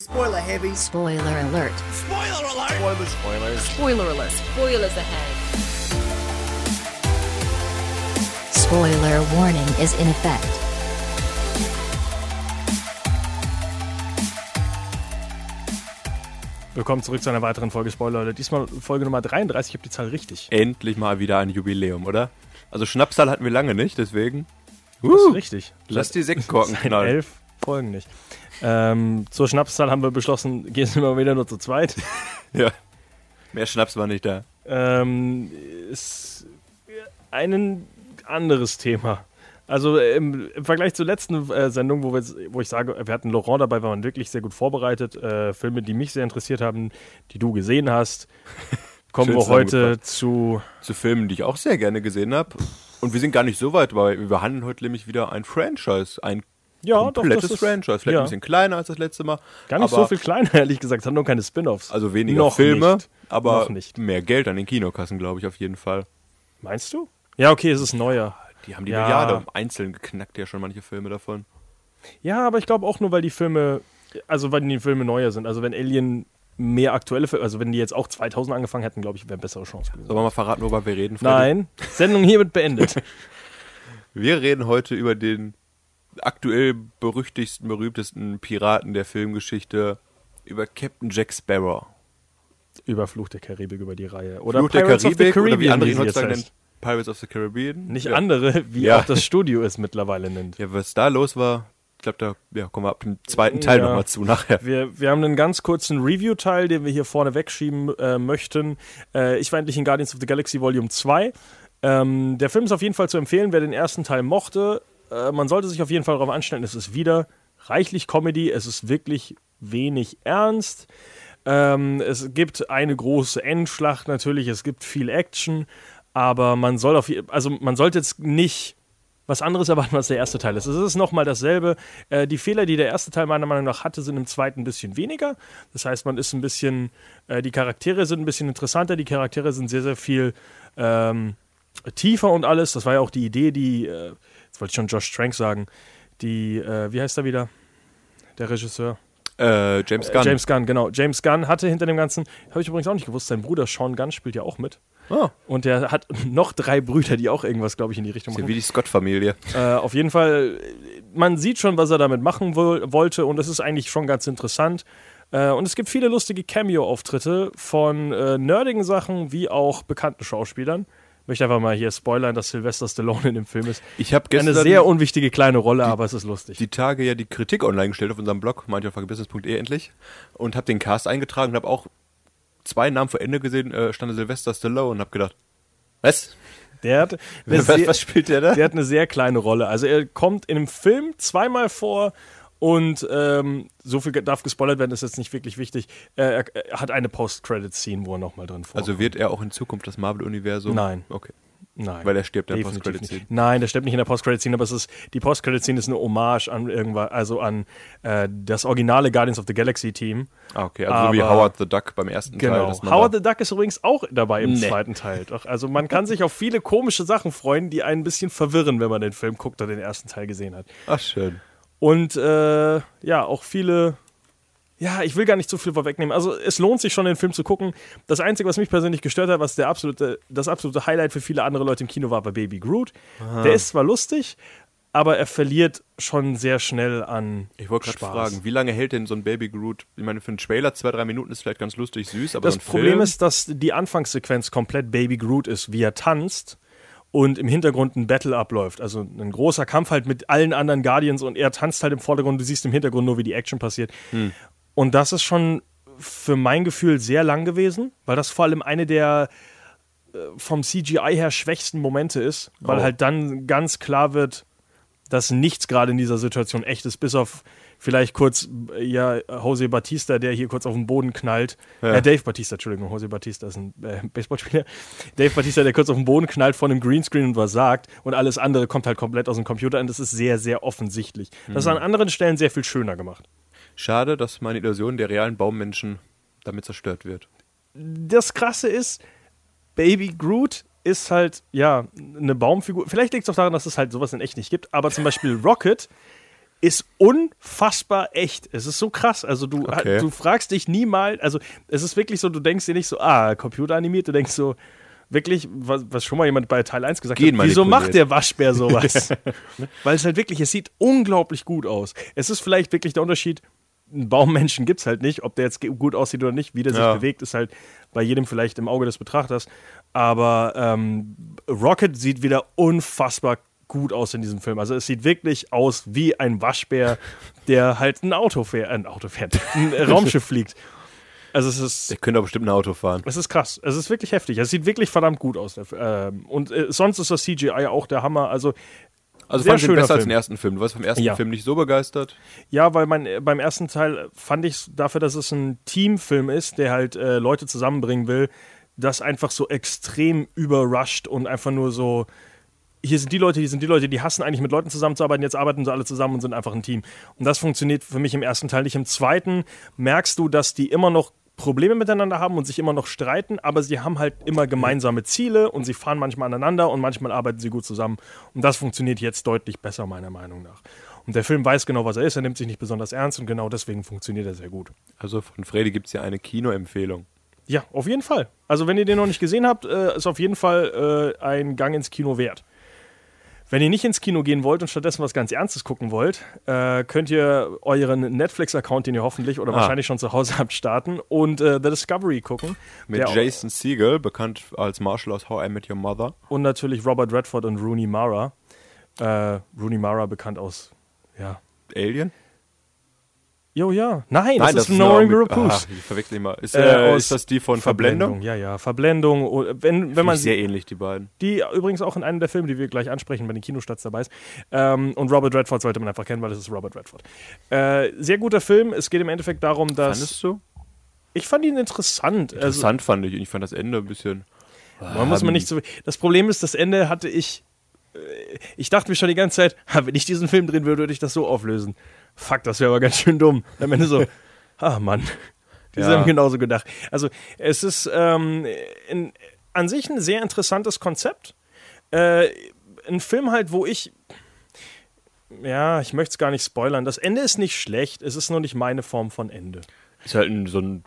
Spoiler heavy. Spoiler alert. Spoiler alert! Spoilers. Spoilers. Spoiler alert. Spoilers ahead. Spoiler warning is in effect. Willkommen zurück zu einer weiteren Folge Spoiler. Alert. Diesmal Folge Nummer 33. Ich habe die Zahl richtig. Endlich mal wieder ein Jubiläum, oder? Also Schnapszahl hatten wir lange nicht, deswegen. Das ist richtig. Lass die Sektkorken knallen. elf Folgen nicht. Ähm, zur Schnapszahl haben wir beschlossen, gehen wir mal wieder nur zu zweit. Ja. Mehr Schnaps war nicht da. Ähm, ist ein anderes Thema. Also im, im Vergleich zur letzten äh, Sendung, wo, wir, wo ich sage, wir hatten Laurent dabei, war man wirklich sehr gut vorbereitet. Äh, Filme, die mich sehr interessiert haben, die du gesehen hast. Kommen wir heute zu. Zu Filmen, die ich auch sehr gerne gesehen habe. Und wir sind gar nicht so weit, weil wir behandeln heute nämlich wieder ein Franchise. Ein Ja, doch, komplettes das ist Franchise. Vielleicht ja. ein bisschen kleiner als das letzte Mal. gar nicht so viel kleiner, ehrlich gesagt. Es hat nur keine Spin-offs. Also weniger Noch Filme, nicht. aber Noch nicht. mehr Geld an den Kinokassen, glaube ich, auf jeden Fall. Meinst du? Ja, okay, es ist neuer. Die haben die Ja. Milliarde einzeln geknackt, ja schon manche Filme davon. Ja, aber ich glaube auch nur, weil die Filme, also weil die Filme neuer sind. Also wenn Alien mehr aktuelle Filme, also wenn die jetzt auch 2000 angefangen hätten, glaube ich, wäre bessere Chance gewesen. Sollen wir mal verraten, worüber wir reden? Freddy? Nein, Sendung hiermit beendet. Wir reden heute über den aktuell berüchtigsten, berühmtesten Piraten der Filmgeschichte, über Captain Jack Sparrow. über Fluch der Karibik über die Reihe. Oder Fluch der Pirates of the Karibik, oder wie Caribbean, andere ihn heutzutage nennen, Pirates of the Caribbean. Nicht ja. andere, wie Ja. auch das Studio es mittlerweile nennt. Ja, was da los war, ich glaube, da ja, kommen wir ab dem zweiten Teil Ja. nochmal zu nachher. Wir, wir haben einen ganz kurzen Review-Teil, den wir hier vorne wegschieben äh, möchten. Äh, ich war endlich in Guardians of the Galaxy Volume 2. Ähm, der Film ist auf jeden Fall zu empfehlen, wer den ersten Teil mochte. Äh, man sollte sich auf jeden Fall darauf anstellen, es ist wieder reichlich Comedy, es ist wirklich wenig ernst. Ähm, es gibt eine große Endschlacht natürlich, es gibt viel Action, aber man soll auf also man sollte jetzt nicht was anderes erwarten, als der erste Teil ist. Es ist nochmal dasselbe. Äh, die Fehler, die der erste Teil meiner Meinung nach hatte, sind im zweiten ein bisschen weniger. Das heißt, man ist ein bisschen, äh, die Charaktere sind ein bisschen interessanter, die Charaktere sind sehr, sehr viel ähm, tiefer und alles. Das war ja auch die Idee, die, äh, jetzt wollte ich schon Josh Trank sagen, die, äh, wie heißt er wieder? Der Regisseur. Äh, James Gunn. James Gunn, genau. James Gunn hatte hinter dem Ganzen, habe ich übrigens auch nicht gewusst, sein Bruder Sean Gunn spielt ja auch mit. Ah, Und der hat noch drei Brüder, die auch irgendwas, glaube ich, in die Richtung machen. wie die Scott-Familie. Äh, auf jeden Fall, äh, man sieht schon, was er damit machen wo wollte und es ist eigentlich schon ganz interessant. Äh, und es gibt viele lustige Cameo-Auftritte von äh, nerdigen Sachen wie auch bekannten Schauspielern. Ich möchte einfach mal hier spoilern, dass Sylvester Stallone in dem Film ist. Ich habe Eine gestern sehr unwichtige kleine Rolle, aber es ist lustig. die Tage ja die Kritik online gestellt auf unserem Blog, mindyourfuckingbusiness.de endlich, und habe den Cast eingetragen und habe auch zwei Namen vor Ende gesehen, äh, stand Sylvester Stallone und habe gedacht, was? Der hat, eine Was, sehr, was spielt der da? der hat eine sehr kleine Rolle. Also er kommt in einem Film zweimal vor und ähm, so viel darf gespoilert werden, ist jetzt nicht wirklich wichtig. Äh, er, er hat eine Post-Credit-Scene, wo er nochmal drin vorkommt. Also wird er auch in Zukunft das Marvel-Universum? Nein. Okay. Nein. Weil er stirbt in der nicht. Nein, der stirbt nicht in der Post-Credit-Scene, aber es ist, die Post-Credit-Scene ist eine Hommage an irgendwas, also an äh, das originale Guardians of the Galaxy-Team. Ah, okay. Also so wie Aber- Howard the Duck beim ersten Teil. Genau. man Howard the Duck ist übrigens auch dabei im Nee. zweiten Teil. Doch, also man kann sich auf viele komische Sachen freuen, die einen ein bisschen verwirren, wenn man den Film guckt oder den ersten Teil gesehen hat. Ach, schön. Und äh, ja, auch viele. Ja, ich will gar nicht zu viel vorwegnehmen. Also es lohnt sich schon, den Film zu gucken. Das Einzige, was mich persönlich gestört hat, was der absolute, das absolute Highlight für viele andere Leute im Kino war, war Baby Groot. Der ist zwar lustig, aber er verliert schon sehr schnell an Ich wollte gerade fragen, wie lange hält denn so ein Baby Groot? Ich meine, für einen Trailer zwei, drei Minuten ist vielleicht ganz lustig, süß, aber Das so Problem Film, ist, dass die Anfangssequenz komplett Baby Groot ist, wie er tanzt und im Hintergrund ein Battle abläuft. Also ein großer Kampf halt mit allen anderen Guardians und er tanzt halt im Vordergrund. Du siehst im Hintergrund nur, wie die Action passiert. Hm. Und das ist schon für mein Gefühl sehr lang gewesen, weil das vor allem eine der äh, vom CGI her schwächsten Momente ist, weil Oh. halt dann ganz klar wird, dass nichts gerade in dieser Situation echt ist, bis auf vielleicht kurz, ja, Jose Batista, der hier kurz auf den Boden knallt. Ja. Äh, Dave Batista, Entschuldigung, Jose Batista ist ein äh, Baseballspieler. Dave Batista, der kurz auf den Boden knallt von einem Greenscreen und was sagt und alles andere kommt halt komplett aus dem Computer und das ist sehr, sehr offensichtlich. Das ist an anderen Stellen sehr viel schöner gemacht. Schade, dass meine Illusion der realen Baummenschen damit zerstört wird. das Krasse ist, Baby Groot ist halt, ja, eine Baumfigur. Vielleicht liegt es auch daran, dass es halt sowas in echt nicht gibt, aber zum Beispiel Rocket ist unfassbar echt. Es ist so krass. Also du, Okay. du fragst dich niemals, also es ist wirklich so, du denkst dir nicht so, ah, computeranimiert, du denkst so, wirklich, was, was schon mal jemand bei Teil 1 gesagt hat, wieso macht der Waschbär sowas? Weil es halt wirklich, es sieht unglaublich gut aus. Es ist vielleicht wirklich der Unterschied, einen Baummenschen gibt es halt nicht, ob der jetzt gut aussieht oder nicht, wie der sich Ja. bewegt, ist halt bei jedem vielleicht im Auge des Betrachters. Aber ähm, Rocket sieht wieder unfassbar gut aus in diesem Film. Also es sieht wirklich aus wie ein Waschbär, der halt ein Auto fährt, äh, ein Auto fährt, ein Raumschiff fliegt. Also es ist Der könnte auch bestimmt ein Auto fahren. es ist krass. Es ist wirklich heftig. Es sieht wirklich verdammt gut aus. Ähm, und äh, sonst ist das CGI auch der Hammer. Also, Also Sehr fand ich besser als Film. den ersten Film. Du warst vom ersten Ja. Film nicht so begeistert. ja, weil mein, äh, beim ersten Teil fand ich es dafür, dass es ein Teamfilm ist, der halt äh, Leute zusammenbringen will, das einfach so extrem überrusht und einfach nur so. Hier sind die Leute, hier sind die Leute, die hassen eigentlich mit Leuten zusammenzuarbeiten, jetzt arbeiten sie alle zusammen und sind einfach ein Team. Und das funktioniert für mich im ersten Teil nicht. Im zweiten merkst du, dass die immer noch Probleme miteinander haben und sich immer noch streiten, aber sie haben halt immer gemeinsame Ziele und sie fahren manchmal aneinander und manchmal arbeiten sie gut zusammen. Und das funktioniert jetzt deutlich besser, meiner Meinung nach. Und der Film weiß genau, was er ist, er nimmt sich nicht besonders ernst und genau deswegen funktioniert er sehr gut. Also von Freddy gibt es ja eine Kinoempfehlung. Ja, auf jeden Fall. Also, wenn ihr den noch nicht gesehen habt, äh, ist auf jeden Fall äh, ein Gang ins Kino wert. Wenn ihr nicht ins Kino gehen wollt und stattdessen was ganz Ernstes gucken wollt, äh, könnt ihr euren Netflix-Account, den ihr hoffentlich oder Ah. wahrscheinlich schon zu Hause habt, starten und äh, The Discovery gucken. Mit Jason Segel, bekannt als Marshall aus How I Met Your Mother. Und natürlich Robert Redford und Rooney Mara. Äh, Rooney Mara bekannt aus, ja. Alien? Jo, ja. Nein, das, ist No eine- Longer Goose. Ah, ich verwechsel immer. Ist, Äh, äh, ist das die von Verblendung? Ja, ja. Verblendung. Oh, Wenn, wenn man sehr ähnlich, die beiden. Die übrigens auch in einem der Filme, die wir gleich ansprechen, bei den Kinostarts dabei ist. Ähm, und Robert Redford sollte man einfach kennen, weil das ist Robert Redford. Äh, sehr guter Film. Es geht im Endeffekt darum, dass. Fandest du? Ich fand ihn interessant. Also, Interessant fand ich. Und ich fand das Ende ein bisschen. man muss man nicht so. Das Problem ist, das Ende hatte ich. äh, Ich dachte mir schon die ganze Zeit, wenn ich diesen Film drehen würde, würde ich das so auflösen. Fuck, das wäre aber ganz schön dumm. Am Ende so, ah Mann, die Ja. haben genauso gedacht. Also es ist ähm, in, an sich ein sehr interessantes Konzept. Äh, ein Film halt, wo ich, ja, ich möchte es gar nicht spoilern. Das Ende ist nicht schlecht, es ist nur nicht meine Form von Ende. Ist halt ein, so ein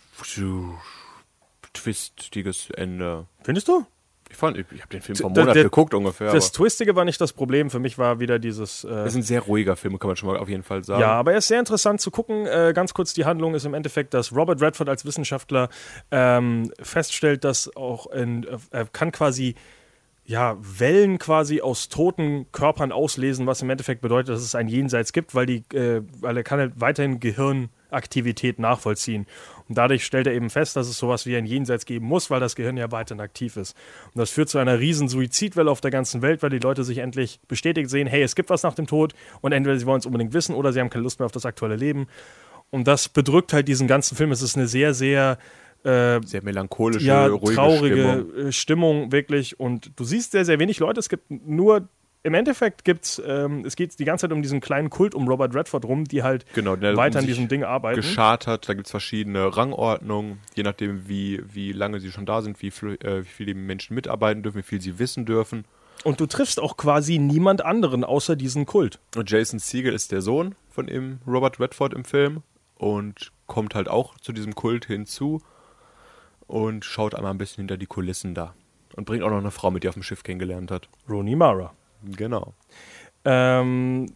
twistiges Ende. Findest du? Ich fand, ich, ich habe den Film vor einem Monat der- geguckt ungefähr. Das Twistige war nicht das Problem. Für mich war wieder dieses. Äh, ist ein sehr ruhiger Film, kann man schon mal auf jeden Fall sagen. Ja, aber er ist sehr interessant zu gucken. Äh, ganz kurz, die Handlung ist im Endeffekt, dass Robert Redford als Wissenschaftler ähm, feststellt, dass auch in, äh, er kann quasi ja, Wellen quasi aus toten Körpern auslesen, was im Endeffekt bedeutet, dass es ein Jenseits gibt, weil, die, äh, weil er kann halt weiterhin Gehirnaktivität nachvollziehen. Und dadurch stellt er eben fest, dass es sowas wie ein Jenseits geben muss, weil das Gehirn ja weiterhin aktiv ist. Und das führt zu einer riesen Suizidwelle auf der ganzen Welt, weil die Leute sich endlich bestätigt sehen, hey, es gibt was nach dem Tod und entweder sie wollen es unbedingt wissen oder sie haben keine Lust mehr auf das aktuelle Leben. Und das bedrückt halt diesen ganzen Film. Es ist eine sehr, sehr äh, Sehr melancholische, ja, ruhige traurige Stimmung. Stimmung, wirklich. Und du siehst sehr, sehr wenig Leute. Es gibt nur, im Endeffekt gibt's, ähm, es geht die ganze Zeit um diesen kleinen Kult um Robert Redford rum, die halt Genau, der weiter an diesem Ding arbeiten. Geschartert, da gibt es verschiedene Rangordnungen, je nachdem, wie, wie lange sie schon da sind, wie, äh, wie viele Menschen mitarbeiten dürfen, wie viel sie wissen dürfen. Und du triffst auch quasi niemand anderen außer diesen Kult. Und Jason Siegel ist der Sohn von ihm, Robert Redford im Film und kommt halt auch zu diesem Kult hinzu und schaut einmal ein bisschen hinter die Kulissen da. Und bringt auch noch eine Frau mit, die er auf dem Schiff kennengelernt hat. Rooney Mara. Genau. Ähm,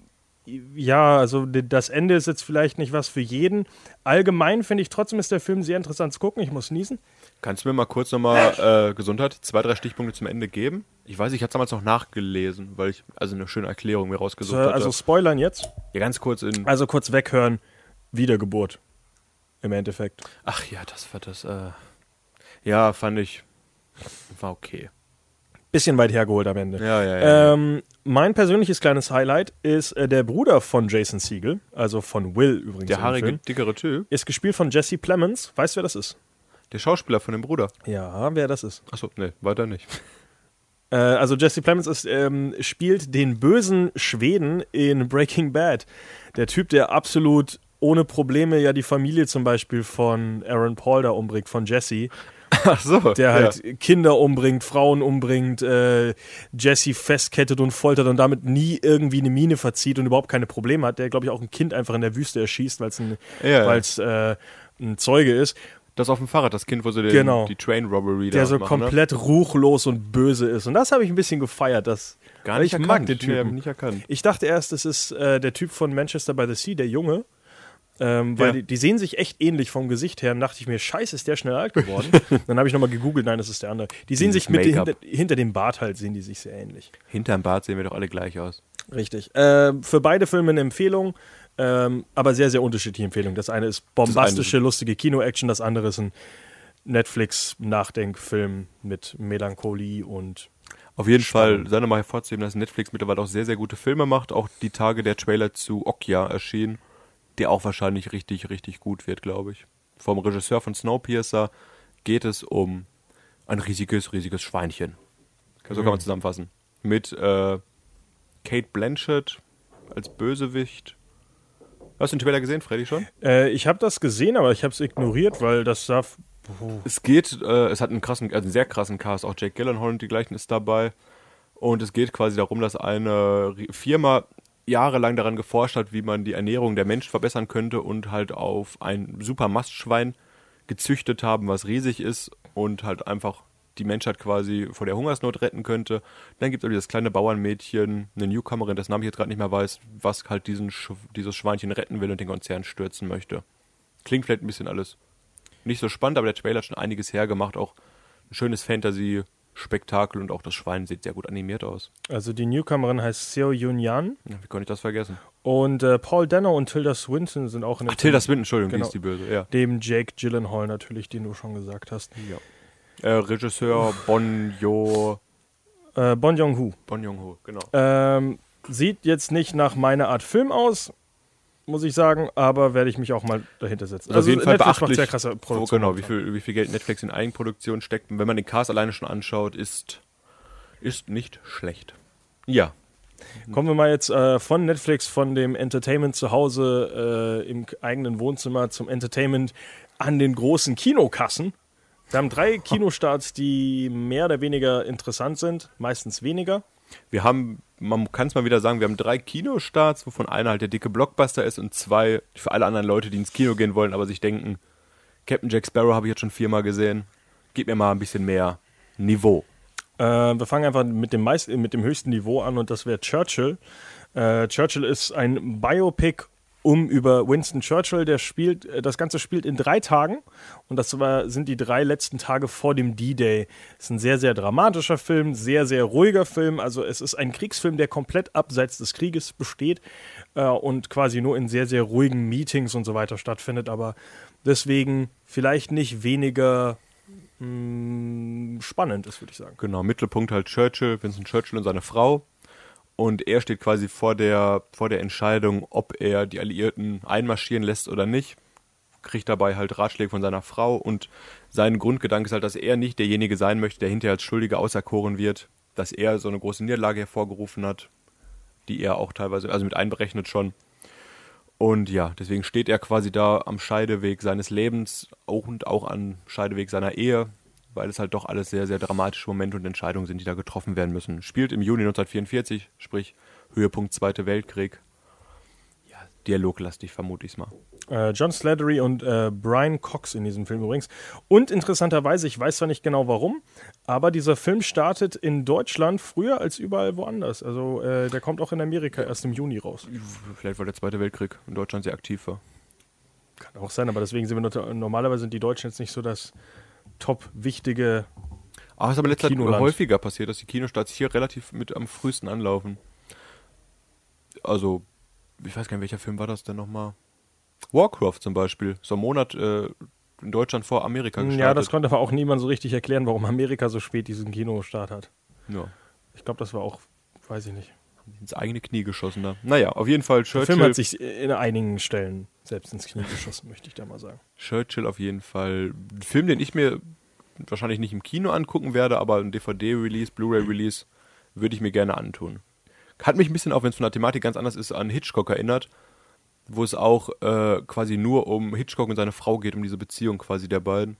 ja, also das Ende ist jetzt vielleicht nicht was für jeden. Allgemein finde ich trotzdem ist der Film sehr interessant zu gucken. Ich muss niesen. Kannst du mir mal kurz nochmal äh, Gesundheit, zwei, drei Stichpunkte zum Ende geben? Ich weiß, ich hatte damals noch nachgelesen, weil ich also eine schöne Erklärung mir rausgesucht Äh, hatte. also spoilern jetzt. ja, ganz kurz in. Also kurz weghören. Wiedergeburt. Im Endeffekt. Ach ja, das war das. Äh, ja, fand ich. War okay. Bisschen weit hergeholt am Ende. Ja, ja, ja. Ähm, mein persönliches kleines Highlight ist äh, der Bruder von Jason Siegel, also von Will übrigens. der haarige, Film, dickere Typ. ist gespielt von Jesse Plemons. Weißt du, wer das ist? Der Schauspieler von dem Bruder. Ja, wer das ist. Achso, nee, weiter nicht. Äh, also Jesse Plemons ist, ähm, spielt den bösen Schweden in Breaking Bad. Der Typ, der absolut ohne Probleme ja die Familie zum Beispiel von Aaron Paul da umbringt, von Jesse. Ach so. der halt Kinder umbringt, Frauen umbringt, äh, Jesse festkettet und foltert und damit nie irgendwie eine Mine verzieht und überhaupt keine Probleme hat, der, glaube ich, auch ein Kind einfach in der Wüste erschießt, weil es ein, Ja, ja. weil's, äh, ein Zeuge ist, Das auf dem Fahrrad, das Kind, wo sie den, Genau. die Train Robbery der so machen, ne? komplett ruchlos und böse ist. Und das habe ich ein bisschen gefeiert. Das, Gar nicht ich erkannt. mag den Nee, Typen. nicht erkannt. Ich dachte erst, es ist äh, der Typ von Manchester by the Sea, der Junge. Ähm, weil Ja. die, die sehen sich echt ähnlich vom Gesicht her. Und dachte ich mir, scheiße, ist der schnell alt geworden. Dann habe ich nochmal gegoogelt, nein, das ist der andere. Die sehen Dieses sich mit hinter, hinter dem Bart halt, sehen die sich sehr ähnlich. Hinterm Bart sehen wir doch alle gleich aus. Richtig. Äh, für beide Filme eine Empfehlung, ähm, aber sehr, sehr unterschiedliche Empfehlungen. Das eine ist bombastische, lustige Kino-Action, das andere ist ein Netflix-Nachdenkfilm mit Melancholie und Auf jeden Fall sei nochmal hervorzuheben, dass Netflix mittlerweile auch sehr, sehr gute Filme macht. Auch die Tage der Trailer zu Okja erschienen, der auch wahrscheinlich richtig, richtig gut wird, glaube ich. Vom Regisseur von Snowpiercer geht es um ein riesiges, riesiges Schweinchen. So kann man zusammenfassen. Mit äh, Kate Blanchett als Bösewicht. Hast du den Trailer gesehen, Freddy, schon? Äh, ich habe das gesehen, aber ich habe es ignoriert, weil das sah. Es geht, äh, es hat einen krassen, also einen sehr krassen Cast, auch Jake Gyllenhaal und die gleichen ist dabei. Und es geht quasi darum, dass eine Firma jahrelang daran geforscht hat, wie man die Ernährung der Menschen verbessern könnte und halt auf ein super Mastschwein gezüchtet haben, was riesig ist und halt einfach die Menschheit quasi vor der Hungersnot retten könnte. Dann gibt es dieses kleine Bauernmädchen, eine Newcomerin, das Name ich jetzt gerade nicht mehr weiß, was halt diesen Sch dieses Schweinchen retten will und den Konzern stürzen möchte. Klingt vielleicht ein bisschen alles nicht so spannend, aber der Trailer hat schon einiges hergemacht. Auch ein schönes Fantasy-Spektakel und auch das Schwein sieht sehr gut animiert aus. Also die Newcomerin heißt Seo Yun Yan Ja, wie konnte ich das vergessen? und äh, Paul Dano und Tilda Swinton sind auch in dem Ach, Tilda Film. Swinton, Entschuldigung, Genau. die ist die Böse, ja. Dem Jake Gyllenhaal natürlich, den du schon gesagt hast. Äh, Regisseur Bon Jo, Äh, bon Jong-Hu. Bon Joon-ho, genau. Ähm, sieht jetzt nicht nach meiner Art Film aus, muss ich sagen, aber werde ich mich auch mal dahinter setzen. Also auf jeden Fall Netflix macht beachtlich, sehr krasse Produktion. genau, wie viel, wie viel Geld Netflix in Eigenproduktion steckt. Und wenn man den Cast alleine schon anschaut, ist, ist nicht schlecht. Ja, Kommen wir mal jetzt äh, von Netflix, von dem Entertainment zu Hause äh, im eigenen Wohnzimmer zum Entertainment an den großen Kinokassen. Wir haben drei Kinostarts, die mehr oder weniger interessant sind, meistens weniger. Wir haben, man kann es mal wieder sagen, wir haben drei Kinostarts, wovon einer halt der dicke Blockbuster ist und zwei für alle anderen Leute, die ins Kino gehen wollen, aber sich denken, Captain Jack Sparrow habe ich jetzt schon viermal gesehen, gib mir mal ein bisschen mehr Niveau. Äh, wir fangen einfach mit dem, meist, mit dem höchsten Niveau an und das wäre Churchill. Äh, Churchill ist ein Biopic um über Winston Churchill. Der spielt, äh, das Ganze spielt in drei Tagen und das war, sind die drei letzten Tage vor dem D-Day. Ist ein sehr, sehr dramatischer Film, sehr, sehr ruhiger Film. Also es ist ein Kriegsfilm, der komplett abseits des Krieges besteht äh, und quasi nur in sehr, sehr ruhigen Meetings und so weiter stattfindet. Aber deswegen vielleicht nicht weniger mh, spannend ist, würde ich sagen. Genau, Mittelpunkt halt Churchill, Vincent Churchill und seine Frau. Und er steht quasi vor der, vor der Entscheidung, ob er die Alliierten einmarschieren lässt oder nicht. Kriegt dabei halt Ratschläge von seiner Frau. Und sein Grundgedanke ist halt, dass er nicht derjenige sein möchte, der hinterher als Schuldiger auserkoren wird. Dass er so eine große Niederlage hervorgerufen hat, die er auch teilweise, also mit einberechnet schon. Und ja, deswegen steht er quasi da am Scheideweg seines Lebens und auch am Scheideweg seiner Ehe, weil es halt doch alles sehr, sehr dramatische Momente und Entscheidungen sind, die da getroffen werden müssen. Spielt im Juni 1944, sprich Höhepunkt Zweite Weltkrieg. Ja, dialoglastig vermute ich es mal. Äh, John Slattery und äh, Brian Cox in diesem Film übrigens. Und interessanterweise, ich weiß zwar nicht genau warum, aber dieser Film startet in Deutschland früher als überall woanders. Also äh, der kommt auch in Amerika erst im Juni raus. Vielleicht weil der Zweite Weltkrieg in Deutschland sehr aktiv war. Kann auch sein, aber deswegen sind wir normalerweise sind die Deutschen jetzt nicht so das top wichtige. Es ist aber letzter Zeit häufiger passiert, dass die Kinostarts hier relativ mit am frühesten anlaufen. Also, ich weiß gar nicht, welcher Film war das denn nochmal? Warcraft zum Beispiel. So ein Monat äh, in Deutschland vor Amerika gestartet. Ja, das konnte aber auch niemand so richtig erklären, warum Amerika so spät diesen Kinostart hat. ja. Ich glaube, das war auch, weiß ich nicht. Ins eigene Knie geschossen da. Naja, auf jeden Fall Der Film Churchill, hat sich in einigen Stellen selbst ins Knie geschossen, möchte ich da mal sagen. Churchill auf jeden Fall. Ein Film, den ich mir wahrscheinlich nicht im Kino angucken werde, aber ein DVD-Release, Blu-ray-Release würde ich mir gerne antun. Hat mich ein bisschen, auch wenn es von der Thematik ganz anders ist, an Hitchcock erinnert, wo es auch äh, quasi nur um Hitchcock und seine Frau geht, um diese Beziehung quasi der beiden.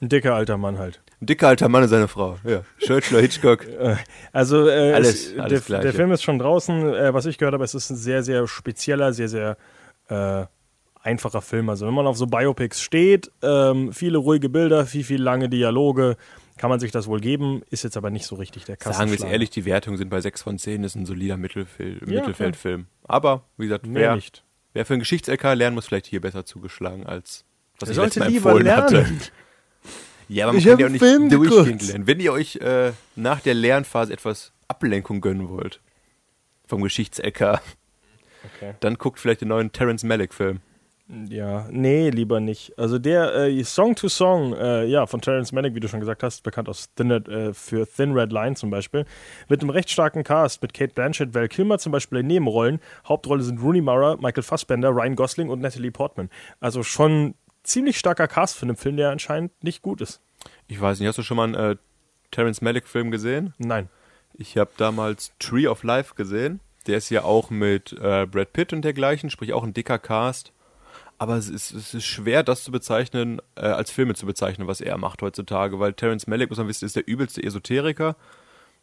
Ein dicker alter Mann halt. Ein dicker alter Mann und seine Frau. Ja. Churchill, Hitchcock. Also äh, Alles- es, alles der, der Film ist schon draußen. Äh, was ich gehört habe, es ist ein sehr, sehr spezieller, sehr, sehr äh, einfacher Film. Also wenn man auf so Biopics steht, ähm, viele ruhige Bilder, viel, viel lange Dialoge, kann man sich das wohl geben. Ist jetzt aber nicht so richtig der Sagen wir es ehrlich, die Wertungen sind bei 6 von 10, ist ein solider Mittelfil Ja, Mittelfeldfilm. Aber, wie gesagt, wer, nicht. wer für einen Geschichts-LK lernen muss, vielleicht hier besser zugeschlagen, als was Er ich sollte lieber empfohlen lernen. hatte. Ja, aber man Ich kann ja auch nicht Film durchgehend geguckt. lernen. Wenn ihr euch äh, nach der Lernphase etwas Ablenkung gönnen wollt, vom Geschichts-LK, Okay. dann guckt vielleicht den neuen Terence Malick-Film. Ja, nee, lieber nicht. Also der äh, Song to Song, äh, ja, von Terrence Malick, wie du schon gesagt hast, bekannt aus Thin Red, äh, für Thin Red Line zum Beispiel, mit einem recht starken Cast, mit Kate Blanchett, Val Kilmer zum Beispiel in Nebenrollen. Hauptrolle sind Rooney Mara, Michael Fassbender, Ryan Gosling und Natalie Portman. Also schon ziemlich starker Cast für einen Film, der anscheinend nicht gut ist. Ich weiß nicht, hast du schon mal einen äh, Terence Malick-Film gesehen? Nein. Ich habe damals Tree of Life gesehen. Der ist ja auch mit äh, Brad Pitt und dergleichen, sprich auch ein dicker Cast. Aber es ist, es ist schwer, das zu bezeichnen, äh, als Filme zu bezeichnen, was er macht heutzutage, weil Terence Malick, muss man wissen, ist der übelste Esoteriker.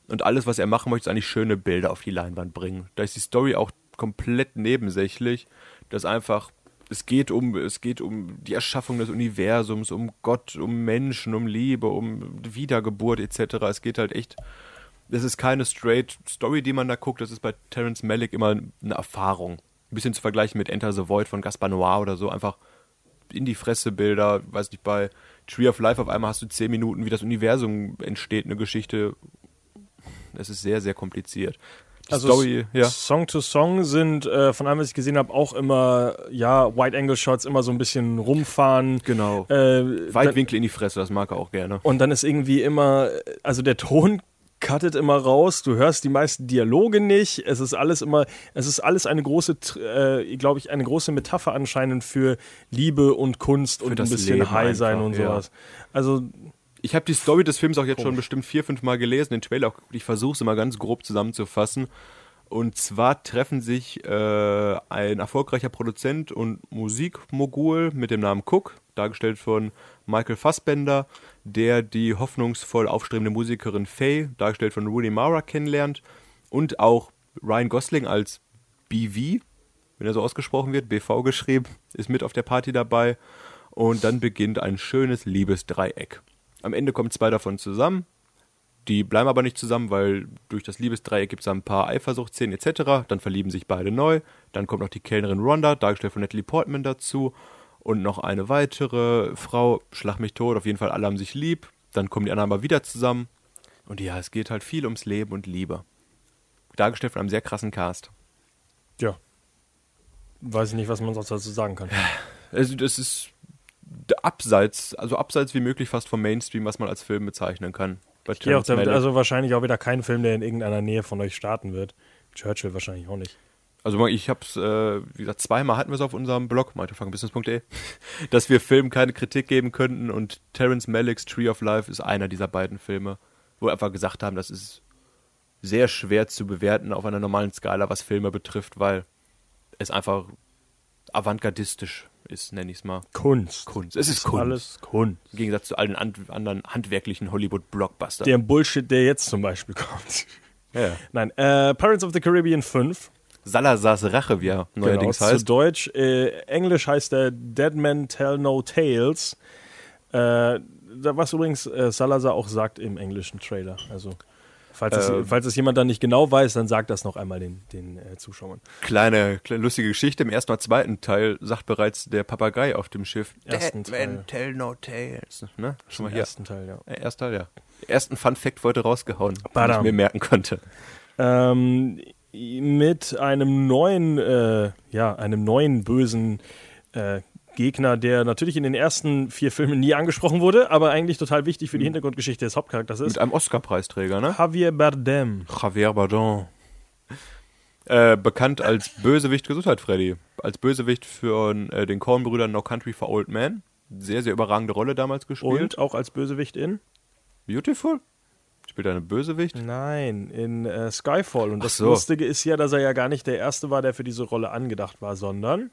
Und alles, was er machen möchte, ist eigentlich schöne Bilder auf die Leinwand bringen. Da ist die Story auch komplett nebensächlich. Das einfach, es geht um, es geht um die Erschaffung des Universums, um Gott, um Menschen, um Liebe, um Wiedergeburt etc. Es geht halt echt das ist keine straight Story, die man da guckt. Das ist bei Terence Malick immer eine Erfahrung. Ein bisschen zu vergleichen mit Enter the Void von Gaspar Noir oder so. Einfach in die Fresse Bilder. Weiß nicht, bei Tree of Life auf einmal hast du zehn Minuten, wie das Universum entsteht, eine Geschichte. Es ist sehr, sehr kompliziert. Die Also Story, ja. Song to Song sind äh, von allem, was ich gesehen habe, auch immer, ja, Wide Angle Shots, immer so ein bisschen rumfahren. Genau. Äh, Weitwinkel in die Fresse, das mag er auch gerne. Und dann ist irgendwie immer, also der Ton cuttet immer raus, du hörst die meisten Dialoge nicht, es ist alles immer, es ist alles eine große, äh, glaube ich, eine große Metapher anscheinend für Liebe und Kunst und ein bisschen Leben High sein einfach, und ja. sowas. Also, Ich habe die Story des Films auch jetzt schon bestimmt vier, fünf Mal gelesen, den Trailer auch geguckt. Ich versuche es immer ganz grob zusammenzufassen. Und zwar treffen sich äh, ein erfolgreicher Produzent und Musikmogul mit dem Namen Cook, dargestellt von Michael Fassbender, der die hoffnungsvoll aufstrebende Musikerin Faye, dargestellt von Rooney Mara, kennenlernt. Und auch Ryan Gosling als BV, wenn er so ausgesprochen wird, BV geschrieben, ist mit auf der Party dabei. Und dann beginnt ein schönes Liebesdreieck. Am Ende kommen zwei davon zusammen. Die bleiben aber nicht zusammen, weil durch das Liebesdreieck gibt es ein paar Eifersuchtsszenen etc. Dann verlieben sich beide neu. Dann kommt noch die Kellnerin Rhonda, dargestellt von Natalie Portman, dazu. Und noch eine weitere Frau, schlag mich tot, auf jeden Fall alle haben sich lieb. Dann kommen die anderen aber wieder zusammen. Und ja, es geht halt viel ums Leben und Liebe. Dargestellt von einem sehr krassen Cast. ja. Weiß ich nicht, was man sonst dazu sagen kann. Also das ist abseits, also abseits wie möglich fast vom Mainstream, was man als Film bezeichnen kann. Ich gehe auch damit, also wahrscheinlich auch wieder kein Film, der in irgendeiner Nähe von euch starten wird. Churchill wahrscheinlich auch nicht. Also ich habe es, äh, wie gesagt, zweimal hatten wir es auf unserem Blog, meintefangenbusiness.de, dass wir Filmen keine Kritik geben könnten und Terrence Malicks Tree of Life ist einer dieser beiden Filme, wo wir einfach gesagt haben, das ist sehr schwer zu bewerten auf einer normalen Skala, was Filme betrifft, weil es einfach avantgardistisch ist, nenne ich es mal. Kunst. Kunst. Es ist Kunst. Alles Kunst. Im Gegensatz zu allen an anderen handwerklichen Hollywood-Blockbustern. Der Bullshit, der jetzt zum Beispiel kommt. Ja. Nein, äh, Pirates of the Caribbean 5. Salazars Rache, wie er neuerdings genau, Zu heißt. Deutsch, äh, Englisch heißt der Dead Men Tell No Tales. Äh, was übrigens äh, Salazar auch sagt im englischen Trailer. Also, falls es, Ähm. falls es jemand dann nicht genau weiß, dann sagt das noch einmal den, den äh, Zuschauern. Kleine, kleine lustige Geschichte. Im ersten oder zweiten Teil sagt bereits der Papagei auf dem Schiff: Ersten Dead tell no tales. Ne? Schon mal hier. ersten Teil, ja. Äh, Erster Teil, ja. Ersten Fun Fact heute rausgehauen, den ich mir merken konnte. Ähm, mit einem neuen, äh, ja, einem neuen bösen äh, Gegner, der natürlich in den ersten vier Filmen nie angesprochen wurde, aber eigentlich total wichtig für die Hintergrundgeschichte des Hauptcharakters ist. Mit einem Oscar-Preisträger, ne? Javier Bardem. Javier Bardem. Äh, bekannt als Bösewicht Gesundheit, Freddy. Als Bösewicht für äh, den Coen-Brüdern No Country for Old Men. Sehr, sehr überragende Rolle damals gespielt. Und auch als Bösewicht in? Beautiful? Spielt er eine Bösewicht? Nein, in äh, Skyfall. Und Ach das so. Lustige ist ja, dass er ja gar nicht der Erste war, der für diese Rolle angedacht war, sondern,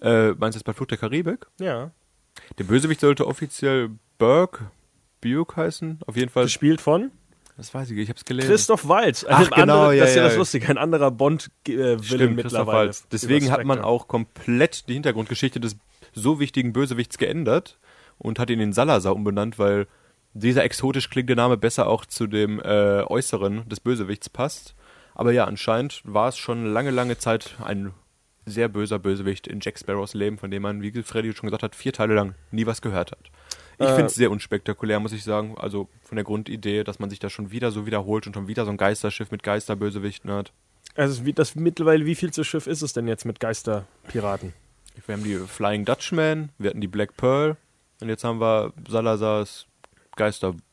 Äh, meinst du jetzt bei Flucht der Karibik? ja, Der Bösewicht sollte offiziell Burke, Buke heißen. Auf jeden Fall. Gespielt von Das weiß ich, ich hab's gelesen. Christoph Waltz. Ach, genau, anderer- ja, das ist ja, ja. das Lustige. Ein anderer Bond-Villain Christoph mittlerweile. Waltz. Deswegen hat man auch komplett die Hintergrundgeschichte des so wichtigen Bösewichts geändert und hat ihn in Salazar umbenannt, weil dieser exotisch klingende Name besser auch zu dem äh, Äußeren des Bösewichts passt. Aber ja, anscheinend war es schon lange, lange Zeit ein sehr böser Bösewicht in Jack Sparrows Leben, von dem man, wie Freddy schon gesagt hat, vier Teile lang nie was gehört hat. Ich Äh, finde es sehr unspektakulär, muss ich sagen. Also von der Grundidee, dass man sich da schon wieder so wiederholt und schon wieder so ein Geisterschiff mit Geisterbösewichten hat. Also wie, das mittlerweile, wie viel zu Schiff ist es denn jetzt mit Geisterpiraten? Wir haben die Flying Dutchman, wir hatten die Black Pearl und jetzt haben wir Salazars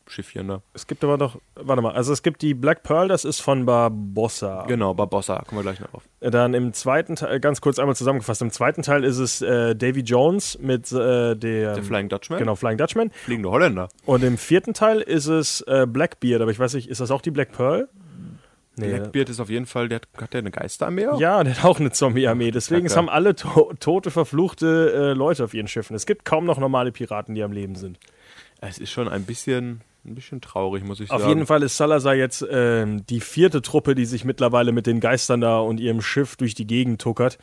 Geisterschiffchen da. Es gibt aber doch, warte mal, also es gibt die Black Pearl, das ist von Barbossa. Genau, Barbossa, kommen wir gleich noch auf. Dann im zweiten Teil, ganz kurz einmal zusammengefasst, im zweiten Teil ist es äh, Davy Jones mit äh, der, Der Flying Dutchman? Genau, Flying Dutchman. Fliegende Holländer. Und im vierten Teil ist es äh, Blackbeard, aber ich weiß nicht, ist das auch die Black Pearl? Nee. Blackbeard ist auf jeden Fall, der hat, hat der eine Geisterarmee? auch? Ja, der hat auch eine Zombie-Armee. Deswegen es Kacke. haben alle to tote, verfluchte äh, Leute auf ihren Schiffen. Es gibt kaum noch normale Piraten, die am Leben sind. Es ist schon ein bisschen, ein bisschen traurig, muss ich Auf sagen. jeden Fall ist Salazar jetzt ähm, die vierte Truppe, die sich mittlerweile mit den Geistern da und ihrem Schiff durch die Gegend tuckert.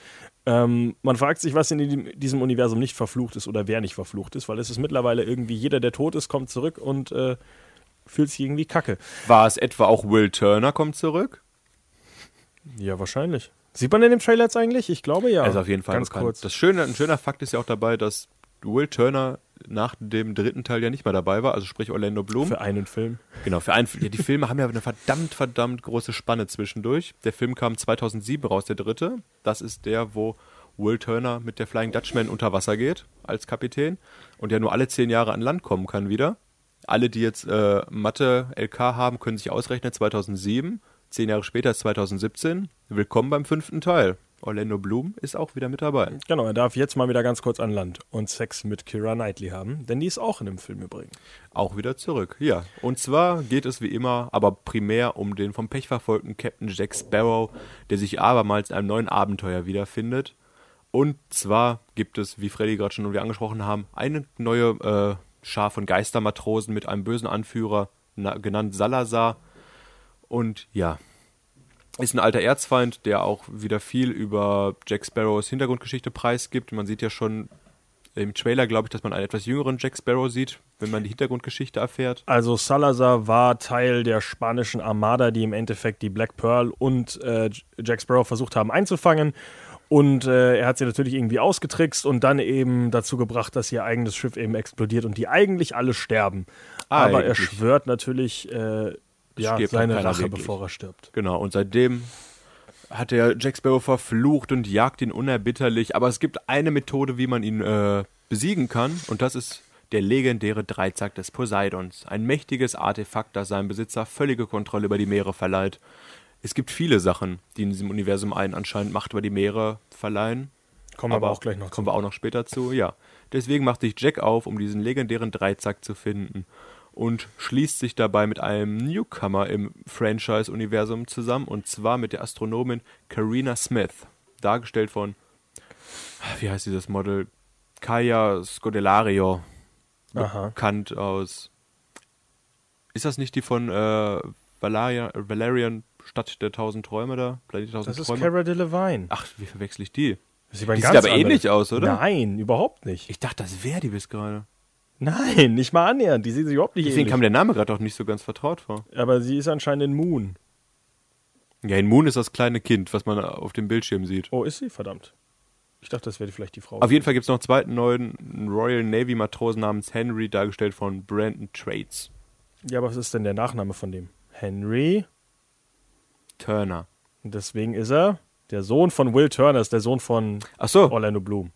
Ähm, man fragt sich, was in diesem- diesem Universum nicht verflucht ist oder wer nicht verflucht ist, weil es ist mittlerweile irgendwie jeder, der tot ist, kommt zurück und äh, fühlt sich irgendwie kacke. War es etwa auch Will Turner kommt zurück? Ja, wahrscheinlich. Sieht man in dem Trailer jetzt eigentlich? Ich glaube ja. Also auf jeden Fall Ganz bekannt. kurz. Das Schöne, ein schöner Fakt ist ja auch dabei, dass Will Turner nach dem dritten Teil ja nicht mehr dabei war, also sprich Orlando Bloom. Für einen Film. Genau, für einen, ja, die Filme haben ja eine verdammt, verdammt große Spanne zwischendurch. Der Film kam 2007 raus, der dritte. Das ist der, wo Will Turner mit der Flying Dutchman unter Wasser geht als Kapitän und der nur alle zehn Jahre an Land kommen kann wieder. Alle, die jetzt äh, Mathe LK haben, können sich ausrechnen, 2007, zehn Jahre später ist 2017. Willkommen beim fünften Teil. Orlando Bloom ist auch wieder mit dabei. Genau, er darf jetzt mal wieder ganz kurz an Land und Sex mit Kira Knightley haben, denn die ist auch in dem Film übrigens. Auch wieder zurück, ja. Und zwar geht es wie immer, aber primär um den vom Pech verfolgten Captain Jack Sparrow, der sich abermals in einem neuen Abenteuer wiederfindet. Und zwar gibt es, wie Freddy gerade schon und wir angesprochen haben, eine neue äh, Schar von Geistermatrosen mit einem bösen Anführer, na, genannt Salazar. Und ja, ist ein alter Erzfeind, der auch wieder viel über Jack Sparrows Hintergrundgeschichte preisgibt. Man sieht ja schon im Trailer, glaube ich, dass man einen etwas jüngeren Jack Sparrow sieht, wenn man die Hintergrundgeschichte erfährt. Also Salazar war Teil der spanischen Armada, die im Endeffekt die Black Pearl und äh, Jack Sparrow versucht haben einzufangen. Und äh, er hat sie natürlich irgendwie ausgetrickst und dann eben dazu gebracht, dass ihr eigenes Schiff eben explodiert und die eigentlich alle sterben. Aber er Eigentlich. schwört natürlich äh, ja, seine Rache, wirklich. bevor er stirbt. Genau, und seitdem hat er Jack Sparrow verflucht und jagt ihn unerbitterlich. Aber es gibt eine Methode, wie man ihn äh, besiegen kann, und das ist der legendäre Dreizack des Poseidons. Ein mächtiges Artefakt, das seinem Besitzer völlige Kontrolle über die Meere verleiht. Es gibt viele Sachen, die in diesem Universum einen anscheinend Macht über die Meere verleihen. Kommen wir aber auch gleich noch Kommen wir auch noch später zu, ja. Deswegen macht sich Jack auf, um diesen legendären Dreizack zu finden und schließt sich dabei mit einem Newcomer im Franchise-Universum zusammen und zwar mit der Astronomin Karina Smith, dargestellt von, wie heißt dieses Model? Kaya Scodelario, Aha. bekannt aus. Ist das nicht die von äh, Valeria, Valerian Stadt der tausend Träume da? Planet der tausend Das ist Träume? Cara Delevingne. Ach, wie verwechsel ich die? Sie war ein Die sieht aber ähnlich aus, oder? Nein, überhaupt nicht. Ich dachte, das wäre die bis gerade. Nein, nicht mal annähernd. Die sieht sich überhaupt nicht Deswegen ähnlich. kam der Name gerade auch nicht so ganz vertraut vor. Aber sie ist anscheinend in Moon. Ja, in Moon ist das kleine Kind, was man auf dem Bildschirm sieht. Oh, ist sie? Verdammt. Ich dachte, das wäre vielleicht die Frau. Auf jeden Fall gibt es noch einen zweiten neuen Royal Navy Matrosen namens Henry, dargestellt von Brandon Trades. Ja, aber was ist denn der Nachname von dem? Henry. Turner. Und deswegen ist er der Sohn von Will Turner, ist der Sohn von so, Orlando Bloom.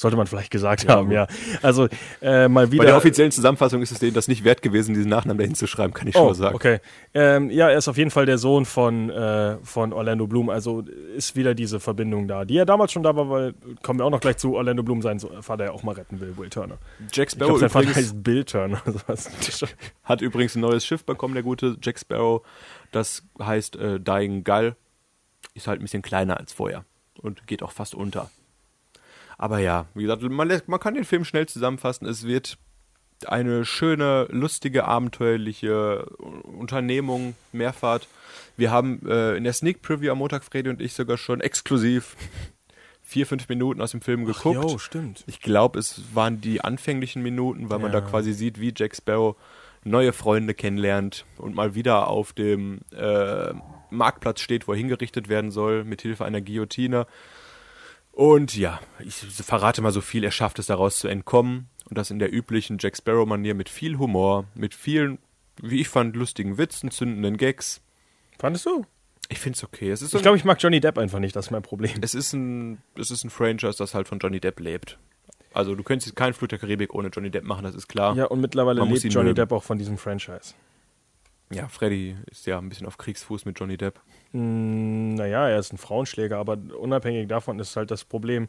Sollte man vielleicht gesagt haben, ja. Also äh, mal wieder. bei der offiziellen Zusammenfassung ist es denen das nicht wert gewesen, diesen Nachnamen dahin zu schreiben, kann ich schon Oh, mal sagen. okay. Ähm, ja, er ist auf jeden Fall der Sohn von, äh, von Orlando Bloom. Also ist wieder diese Verbindung da, die ja damals schon da war, weil, kommen wir auch noch gleich zu, Orlando Bloom seinen So- Vater ja auch mal retten will, Will Turner. Jack Ich Sparrow glaube, sein Vater übrigens heißt Bill Turner. hat übrigens ein neues Schiff bekommen, der gute Jack Sparrow. Das heißt äh, Dying Gull. Ist halt ein bisschen kleiner als vorher und geht auch fast unter. Aber ja, wie gesagt, man, lässt, man kann den Film schnell zusammenfassen. Es wird eine schöne, lustige, abenteuerliche Unternehmung, Mehrfahrt. Wir haben äh, in der Sneak Preview am Montag Freddy und ich sogar schon exklusiv vier, fünf Minuten aus dem Film geguckt. Jo, stimmt. Ich glaube, es waren die anfänglichen Minuten, weil man da Ja. quasi sieht, wie Jack Sparrow neue Freunde kennenlernt und mal wieder auf dem äh, Marktplatz steht, wo er hingerichtet werden soll, mit Hilfe einer Guillotine. Und ja, ich verrate mal so viel, er schafft es daraus zu entkommen. Und das in der üblichen Jack Sparrow-Manier mit viel Humor, mit vielen, wie ich fand, lustigen Witzen, zündenden Gags. Fandest du? Ich finde es okay. Es ist, Ich glaube, ich mag Johnny Depp einfach nicht, das ist mein Problem. es ist ein, es ist ein Franchise, das halt von Johnny Depp lebt. Also du könntest keinen Flut der Karibik ohne Johnny Depp machen, das ist klar. Ja, und mittlerweile Man lebt Johnny mögen. Depp auch von diesem Franchise. Ja, Freddy ist ja ein bisschen auf Kriegsfuß mit Johnny Depp. Mm, Naja, er ist ein Frauenschläger, aber unabhängig davon ist halt das Problem,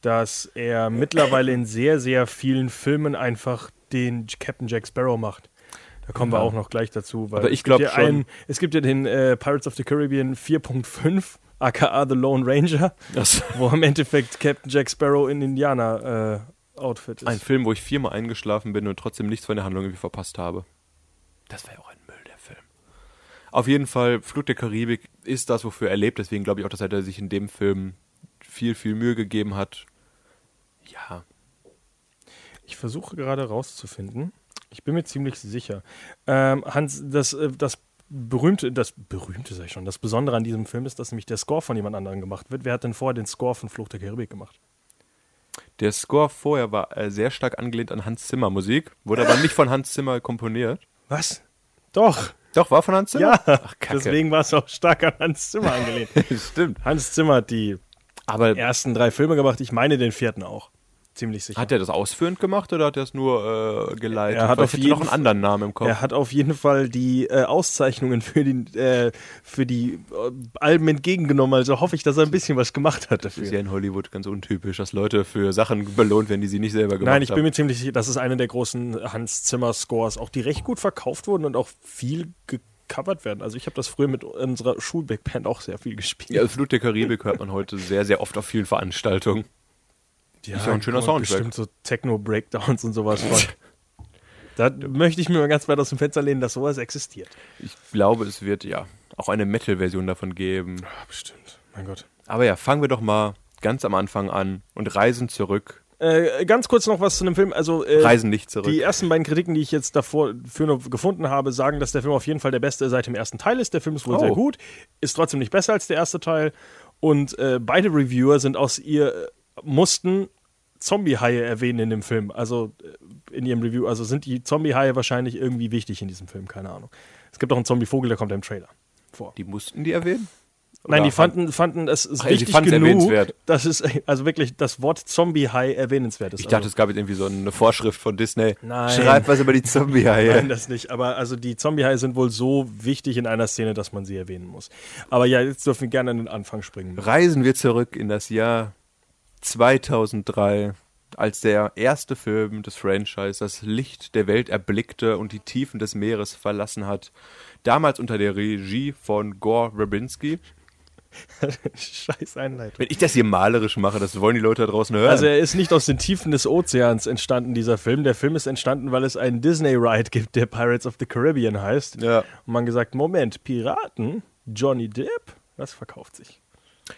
dass er mittlerweile in sehr, sehr vielen Filmen einfach den Captain Jack Sparrow macht. Da kommen wir Ja. auch noch gleich dazu. Weil Aber ich es gibt glaub ja schon- einen- Es gibt ja den äh, Pirates of the Caribbean 4.5, aka The Lone Ranger, Das wo im Endeffekt Captain Jack Sparrow in Indianer-Outfit ist. ein Film, wo ich viermal eingeschlafen bin und trotzdem nichts von der Handlung irgendwie verpasst habe. Das war ja auch ein Müll, der Film. Auf jeden Fall, Flut der Karibik ist das, wofür er lebt. Deswegen glaube ich auch, dass er sich in dem Film viel, viel Mühe gegeben hat. Ja, Ich versuche gerade rauszufinden. Ich bin mir ziemlich sicher. Ähm, Hans, das, äh, das berühmte, das berühmte sag ich schon, das Besondere an diesem Film ist, dass nämlich der Score von jemand anderem gemacht wird. Wer hat denn vorher den Score von Flucht der Karibik gemacht? der Score vorher war äh, sehr stark angelehnt an Hans Zimmer Musik, wurde aber nicht von Hans Zimmer komponiert. Was? Doch. Doch, war von Hans Zimmer? Ja, Ach, deswegen war es auch stark an Hans Zimmer angelehnt. Stimmt. Hans Zimmer hat die Aber ersten drei Filme gemacht. Ich meine den vierten auch. Ziemlich sicher. Hat er das ausführend gemacht oder hat er es nur äh, geleitet? Er hat Weil auf hätte noch jeden einen anderen Namen im Kopf. Er hat auf jeden Fall die äh, Auszeichnungen für die, äh, für die äh, Alben entgegengenommen. Also hoffe ich, dass er ein bisschen was gemacht hat Das ist dafür. ja in Hollywood ganz untypisch, dass Leute für Sachen belohnt werden, die sie nicht selber gemacht Nein, ich bin haben. mir ziemlich sicher, das ist einer der großen Hans Zimmer Scores, auch die recht gut verkauft wurden und auch viel gecovert werden. Also ich habe das früher mit unserer Schulbackband auch sehr viel gespielt. ja, Flut der Karibik hört man heute sehr, sehr oft auf vielen Veranstaltungen. Ja, ist ja ein schöner und Soundtrack. Bestimmt so Techno-Breakdowns und sowas von. da möchte ich mir mal ganz weit aus dem Fenster lehnen, dass sowas existiert. Ich glaube, es wird ja auch eine Metal-Version davon geben. Ja, bestimmt. Mein Gott. Aber ja, fangen wir doch mal ganz am Anfang an und reisen zurück. Äh, ganz kurz noch was zu dem Film. Also, äh, Reisen nicht zurück. Die ersten beiden Kritiken, die ich jetzt davor für nur gefunden habe, sagen, dass der Film auf jeden Fall der beste seit dem ersten Teil ist. Der Film ist wohl Oh. sehr gut, ist trotzdem nicht besser als der erste Teil. Und äh, beide Reviewer sind aus ihr äh, mussten Zombie-Haie erwähnen in dem Film. Also äh, in ihrem Review. Also sind die Zombie-Haie wahrscheinlich irgendwie wichtig in diesem Film, keine Ahnung. Es gibt auch einen Zombie-Vogel, der kommt im Trailer vor. die mussten die erwähnen? Nein, die fanden, fanden es ist Ach, wichtig genug, erwähnenswert. dass es also wirklich das Wort Zombie-Hai erwähnenswert ist. Ich dachte, also, es gab jetzt irgendwie so eine Vorschrift von Disney. Nein. Schreib was über die Zombie-Haie. Nein, das nicht. Aber also die Zombie-Haie sind wohl so wichtig in einer Szene, dass man sie erwähnen muss. Aber ja, jetzt dürfen wir gerne an den Anfang springen. Reisen wir zurück in das Jahr 2003, als der erste Film des Franchise das Licht der Welt erblickte und die Tiefen des Meeres verlassen hat. Damals unter der Regie von Gore Verbinski. Scheiß Einleitung. Wenn ich das hier malerisch mache, das wollen die Leute da draußen hören. Also er ist nicht aus den Tiefen des Ozeans entstanden, dieser Film. Der Film ist entstanden, weil es einen Disney-Ride gibt, der Pirates of the Caribbean heißt. ja. Und man gesagt, Moment, Piraten? Johnny Depp? Das verkauft sich.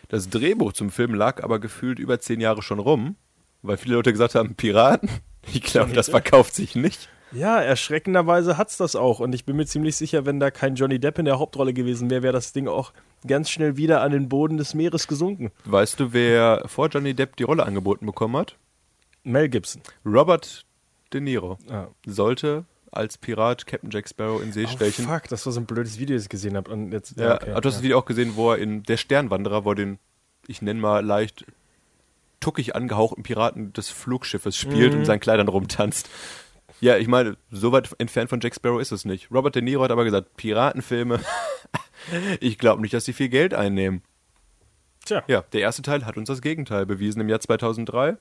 Das Drehbuch zum Film lag aber gefühlt über zehn Jahre schon rum, weil viele Leute gesagt haben, Piraten. Ich glaube, das verkauft sich nicht. Ja, erschreckenderweise hat's das auch. Und ich bin mir ziemlich sicher, wenn da kein Johnny Depp in der Hauptrolle gewesen wäre, wäre das Ding auch ganz schnell wieder an den Boden des Meeres gesunken. Weißt du, wer vor Johnny Depp die Rolle angeboten bekommen hat? Mel Gibson. Robert De Niro Ah. sollte als Pirat Captain Jack Sparrow in See stechen. Oh, fuck, das war so ein blödes Video, das ich gesehen habe. Und jetzt, Ja, okay, du hast das. Video auch gesehen, wo er in Der Sternwanderer, wo er den, ich nenne mal leicht tuckig angehauchten Piraten des Flugschiffes spielt und in seinen Kleidern rumtanzt. Ja, ich meine, so weit entfernt von Jack Sparrow ist es nicht. Robert De Niro hat aber gesagt, Piratenfilme, ich glaube nicht, dass sie viel Geld einnehmen. Tja, Ja, der erste Teil hat uns das Gegenteil bewiesen im Jahr 2003.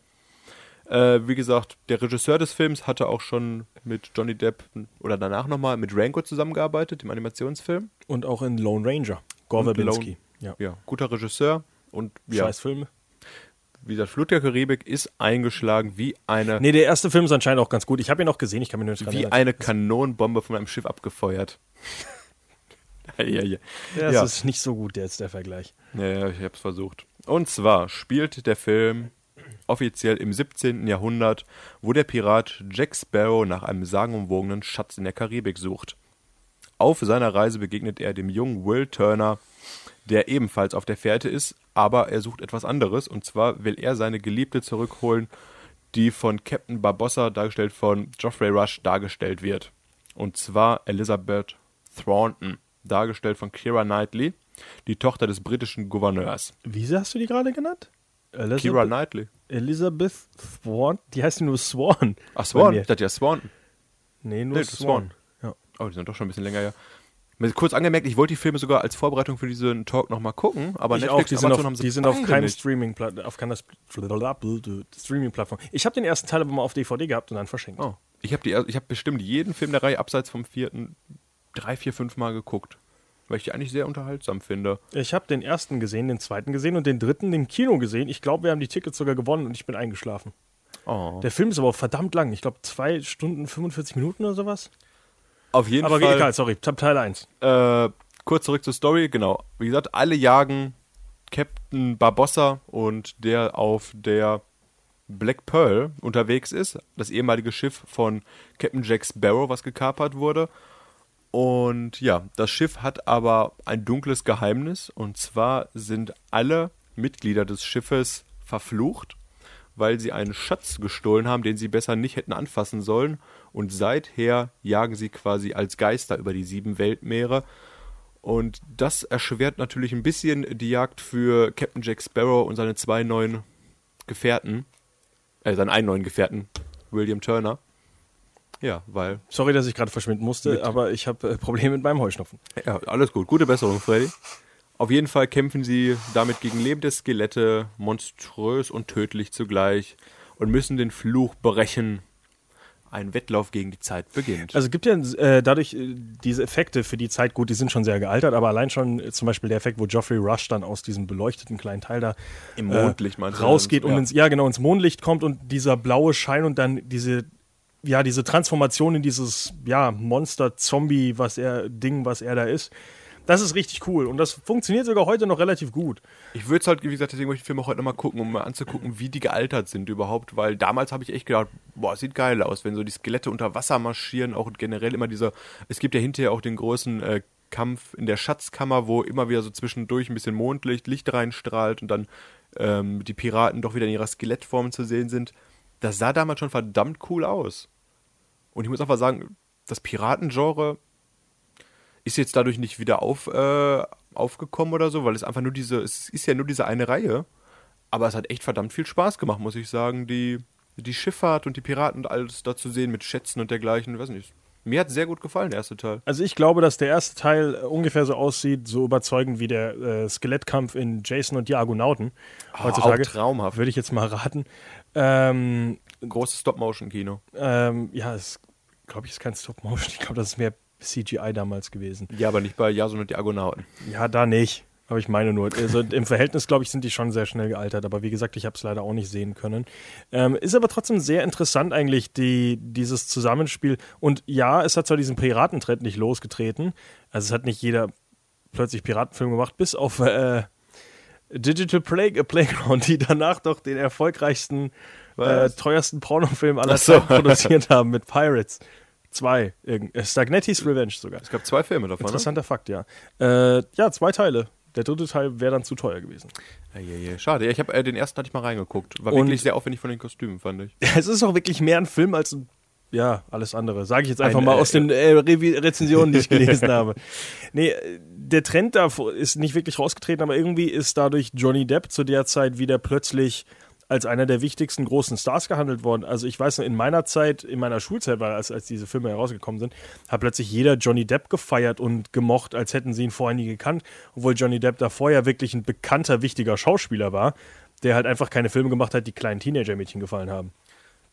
Äh, wie gesagt, der Regisseur des Films hatte auch schon mit Johnny Depp oder danach nochmal mit Rango zusammengearbeitet, dem Animationsfilm. und auch in Lone Ranger. Gore Verbinski. Ja. Ja, guter Regisseur und ja, Scheiß Filme. wie gesagt, Flut der Karibik ist eingeschlagen wie eine, Nee, der erste Film ist anscheinend auch ganz gut. Ich habe ihn auch gesehen, ich kann mich nur nicht wie erinnern. eine Kanonenbombe von einem Schiff abgefeuert. ja, ja, ja. Ja, Ja. das ist nicht so gut jetzt, der Vergleich. Ja, ja, ich hab's versucht. Und zwar spielt der Film offiziell im 17. Jahrhundert, wo der Pirat Jack Sparrow nach einem sagenumwogenen Schatz in der Karibik sucht. Auf seiner Reise begegnet er dem jungen Will Turner, der ebenfalls auf der Fährte ist, aber er sucht etwas anderes, und zwar will er seine Geliebte zurückholen, die von Captain Barbossa, dargestellt von Geoffrey Rush, dargestellt wird. Und zwar Elizabeth Thornton, dargestellt von Keira Knightley, die Tochter des britischen Gouverneurs. Wie hast du die gerade genannt? Elizabeth, Keira Knightley. Elizabeth Swan? Die heißt nur Swan. Ach, Swan? Ich dachte ja Swanton. Nee, nur Nee, Swan. Swan. Ja. Oh, die sind doch schon ein bisschen länger, ja. Kurz angemerkt, ich wollte die Filme sogar als Vorbereitung für diesen Talk nochmal gucken, aber Ich Netflix auch, die sind auf, haben sie die sind auf keinem. Streaming auf keiner Streaming-Plattform. Ich habe den ersten Teil aber mal auf DVD gehabt und dann verschenkt. Oh. Ich habe hab bestimmt jeden Film der Reihe abseits vom vierten drei, vier, fünf Mal geguckt. Weil ich die eigentlich sehr unterhaltsam finde. Ich habe den ersten gesehen, den zweiten gesehen und den dritten im Kino gesehen. Ich glaube, wir haben die Tickets sogar gewonnen und ich bin eingeschlafen. Oh. Der Film ist aber auch verdammt lang. Ich glaube, zwei Stunden 45 Minuten oder sowas. Auf jeden Aber Fall. egal, sorry. Teil 1. Äh, kurz zurück zur Story, genau. Wie gesagt, alle jagen Captain Barbossa und der auf der Black Pearl unterwegs ist, das ehemalige Schiff von Captain Jack Sparrow, was gekapert wurde. Und ja, das Schiff hat aber ein dunkles Geheimnis und zwar sind alle Mitglieder des Schiffes verflucht, weil sie einen Schatz gestohlen haben, den sie besser nicht hätten anfassen sollen. Und seither jagen sie quasi als Geister über die sieben Weltmeere. Und das erschwert natürlich ein bisschen die Jagd für Captain Jack Sparrow und seine zwei neuen Gefährten. Äh, seinen einen neuen Gefährten, William Turner. Ja, weil. Sorry, dass ich gerade verschwinden musste, Mit- aber ich habe äh, Probleme mit meinem Heuschnupfen. Ja, alles gut. Gute Besserung, Freddy. Auf jeden Fall kämpfen sie damit gegen lebende Skelette, monströs und tödlich zugleich, und müssen den Fluch brechen. Ein Wettlauf gegen die Zeit beginnt. Also es gibt ja äh, dadurch äh, diese Effekte für die Zeit, gut, die sind schon sehr gealtert, aber allein schon äh, zum Beispiel der Effekt, wo Geoffrey Rush dann aus diesem beleuchteten kleinen Teil da Im äh, Mondlicht rausgeht und Ja. ins, ja genau ins Mondlicht kommt und dieser blaue Schein und dann diese ja diese Transformation in dieses ja Monster Zombie was er Ding was er da ist das ist richtig cool und das funktioniert sogar heute noch relativ gut Ich würde es halt, wie gesagt, deswegen möchte ich den Film auch heute nochmal gucken, um mal anzugucken, wie die gealtert sind überhaupt, weil damals habe ich echt gedacht, boah, sieht geil aus, wenn so die Skelette unter Wasser marschieren, auch generell immer dieser, es gibt ja hinterher auch den großen äh, Kampf in der Schatzkammer, wo immer wieder so zwischendurch ein bisschen Mondlicht, Licht reinstrahlt und dann ähm, die Piraten doch wieder in ihrer Skelettform zu sehen sind. Das sah damals schon verdammt cool aus. Und ich muss einfach sagen, das Piratengenre ist jetzt dadurch nicht wieder auf, äh, aufgekommen oder so, weil es einfach nur diese, es ist ja nur diese eine Reihe. Aber es hat echt verdammt viel Spaß gemacht, muss ich sagen, die, die Schifffahrt und die Piraten und alles da zu sehen mit Schätzen und dergleichen. Ich weiß nicht. Mir hat sehr gut gefallen, der erste Teil. also ich glaube dass der erste Teil äh, ungefähr so aussieht so überzeugend wie der äh, Skelettkampf in Jason und die Argonauten heutzutage auch traumhaft. würde ich jetzt mal raten ähm, Großes Stop-Motion-Kino. ähm, ja es glaube ich ist kein Stop Motion ich glaube das ist mehr CGI damals gewesen Ja, aber nicht bei Jason und die Argonauten. Ja, da nicht. Aber ich meine nur, also im Verhältnis, glaube ich, sind die schon sehr schnell gealtert. Aber wie gesagt, ich habe es leider auch nicht sehen können. Ähm, ist aber trotzdem sehr interessant eigentlich, die, dieses Zusammenspiel. Und ja, es hat zwar diesen Piratentrend nicht losgetreten. Also es hat nicht jeder plötzlich Piratenfilm gemacht, bis auf äh, Digital Play Playground, die danach doch den erfolgreichsten, äh, teuersten Pornofilm aller so. Zeiten produziert haben mit Pirates. Zwei. Irgend- äh, Stagnetti's Revenge sogar. Es gab zwei Filme davon, ne? Interessanter Fakt, ja. Äh, ja, zwei Teile. Der dritte Teil wäre dann zu teuer gewesen. Ja, ja, ja. Schade. Ich habe äh, den ersten hatte ich mal reingeguckt. War Und- wirklich sehr aufwendig von den Kostümen, fand ich. Es ist auch wirklich mehr ein Film als ein, ja, alles andere. Sage ich jetzt einfach Ein, mal äh, aus den äh, Revi- Rezensionen, die ich gelesen habe. Nee, äh, der Trend da ist nicht wirklich rausgetreten, aber irgendwie ist dadurch Johnny Depp zu der Zeit wieder plötzlich als einer der wichtigsten großen Stars gehandelt worden. Also ich weiß noch, in meiner Zeit, in meiner Schulzeit, war, als, als diese Filme herausgekommen sind, hat plötzlich jeder Johnny Depp gefeiert und gemocht, als hätten sie ihn vorher nie gekannt, obwohl Johnny Depp da vorher wirklich ein bekannter, wichtiger Schauspieler war, der halt einfach keine Filme gemacht hat, die kleinen Teenager-Mädchen gefallen haben.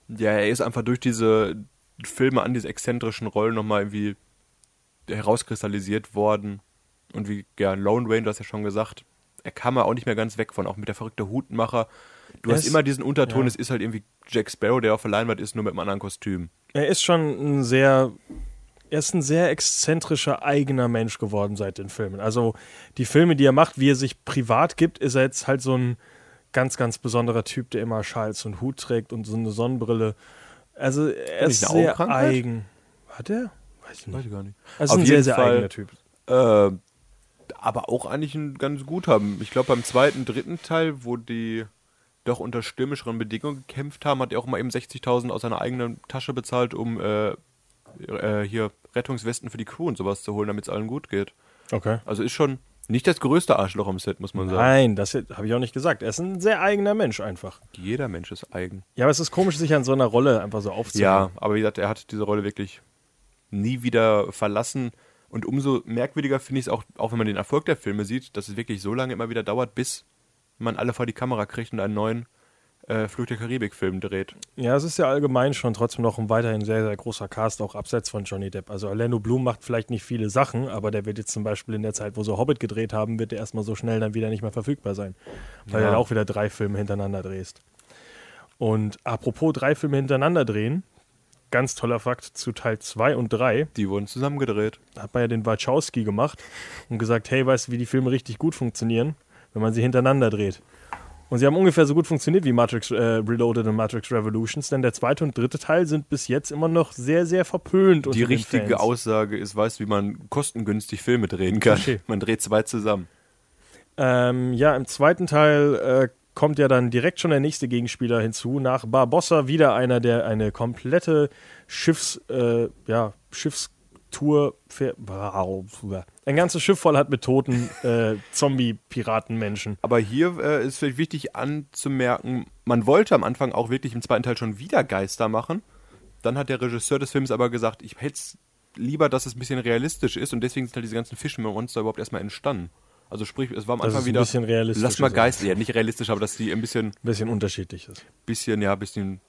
Ja, er ist einfach durch diese Filme an diese exzentrischen Rollen nochmal irgendwie herauskristallisiert worden. Und wie, ja, Lone Ranger, du hast ja schon gesagt, er kam er auch nicht mehr ganz weg von, auch mit der verrückte Hutmacher. Du Er hast ist- immer diesen Unterton, ja. es ist halt irgendwie Jack Sparrow, der auf der Leinwand ist, nur mit einem anderen Kostüm. Er ist schon ein sehr, er ist ein sehr exzentrischer eigener Mensch geworden seit den Filmen. Also die Filme, die er macht, wie er sich privat gibt, ist er jetzt halt so ein ganz, ganz besonderer Typ, der immer Schals und Hut trägt und so eine Sonnenbrille. Also er ist sehr eigen. Hat er? Weiß ich nicht. ich gar nicht. Also Auf ein sehr, sehr Fall- eigener Typ. Äh, aber auch eigentlich ein ganz guter. Ich glaube, beim zweiten, dritten Teil, wo die doch unter stürmischeren Bedingungen gekämpft haben, hat er auch mal eben 60.000 aus seiner eigenen Tasche bezahlt, um äh, äh, hier Rettungswesten für die Crew und sowas zu holen, damit es allen gut geht. Okay. Also ist schon nicht das größte Arschloch am Set, muss man sagen. Nein, das habe ich auch nicht gesagt. Er ist ein sehr eigener Mensch einfach. Jeder Mensch ist eigen. Ja, aber es ist komisch, sich an so einer Rolle einfach so aufzuhören. Ja, aber wie gesagt, er hat diese Rolle wirklich nie wieder verlassen. Und umso merkwürdiger finde ich es auch, auch wenn man den Erfolg der Filme sieht, dass es wirklich so lange immer wieder dauert, bis man alle vor die Kamera kriegt und einen neuen äh, Flug der Karibik-Film dreht. Ja, es ist ja allgemein schon trotzdem noch ein weiterhin sehr, sehr großer Cast, auch abseits von Johnny Depp. Also Orlando Bloom macht vielleicht nicht viele Sachen, aber der wird jetzt zum Beispiel in der Zeit, wo sie Hobbit gedreht haben, wird der erstmal so schnell dann wieder nicht mehr verfügbar sein. Weil Ja. er auch wieder drei Filme hintereinander drehst. Und apropos drei Filme hintereinander drehen, ganz toller Fakt zu Teil 2 und 3, Die wurden zusammengedreht. hat man ja den Wachowski gemacht und gesagt, hey, weißt du, wie die Filme richtig gut funktionieren, wenn man sie hintereinander dreht. Und sie haben ungefähr so gut funktioniert wie Matrix äh, Reloaded und Matrix Revolutions, denn der zweite und dritte Teil sind bis jetzt immer noch sehr, sehr verpönt. Die richtige. Aussage ist, weißt du, wie man kostengünstig Filme drehen kann. Klischee. Man dreht zwei zusammen. Ähm, ja, im zweiten Teil äh, kommt ja dann direkt schon der nächste Gegenspieler hinzu. Nach Barbossa wieder einer, der eine komplette Schiffs, äh, ja, Schiffstour, fähr- ein ganzes Schiff voll hat mit toten äh, Zombie-Piratenmenschen. Aber hier äh, ist vielleicht wichtig anzumerken, man wollte am Anfang auch wirklich im zweiten Teil schon wieder Geister machen. Dann hat der Regisseur des Films aber gesagt, ich hätte es lieber, dass es ein bisschen realistisch ist und deswegen sind halt diese ganzen Fischmonster überhaupt erstmal entstanden. Also sprich, es war am Anfang es ein wieder bisschen realistisch lass mal ist. Geister, ja nicht realistisch, aber dass die ein bisschen, Ein bisschen unterschiedlich ist. bisschen, ja, ein bisschen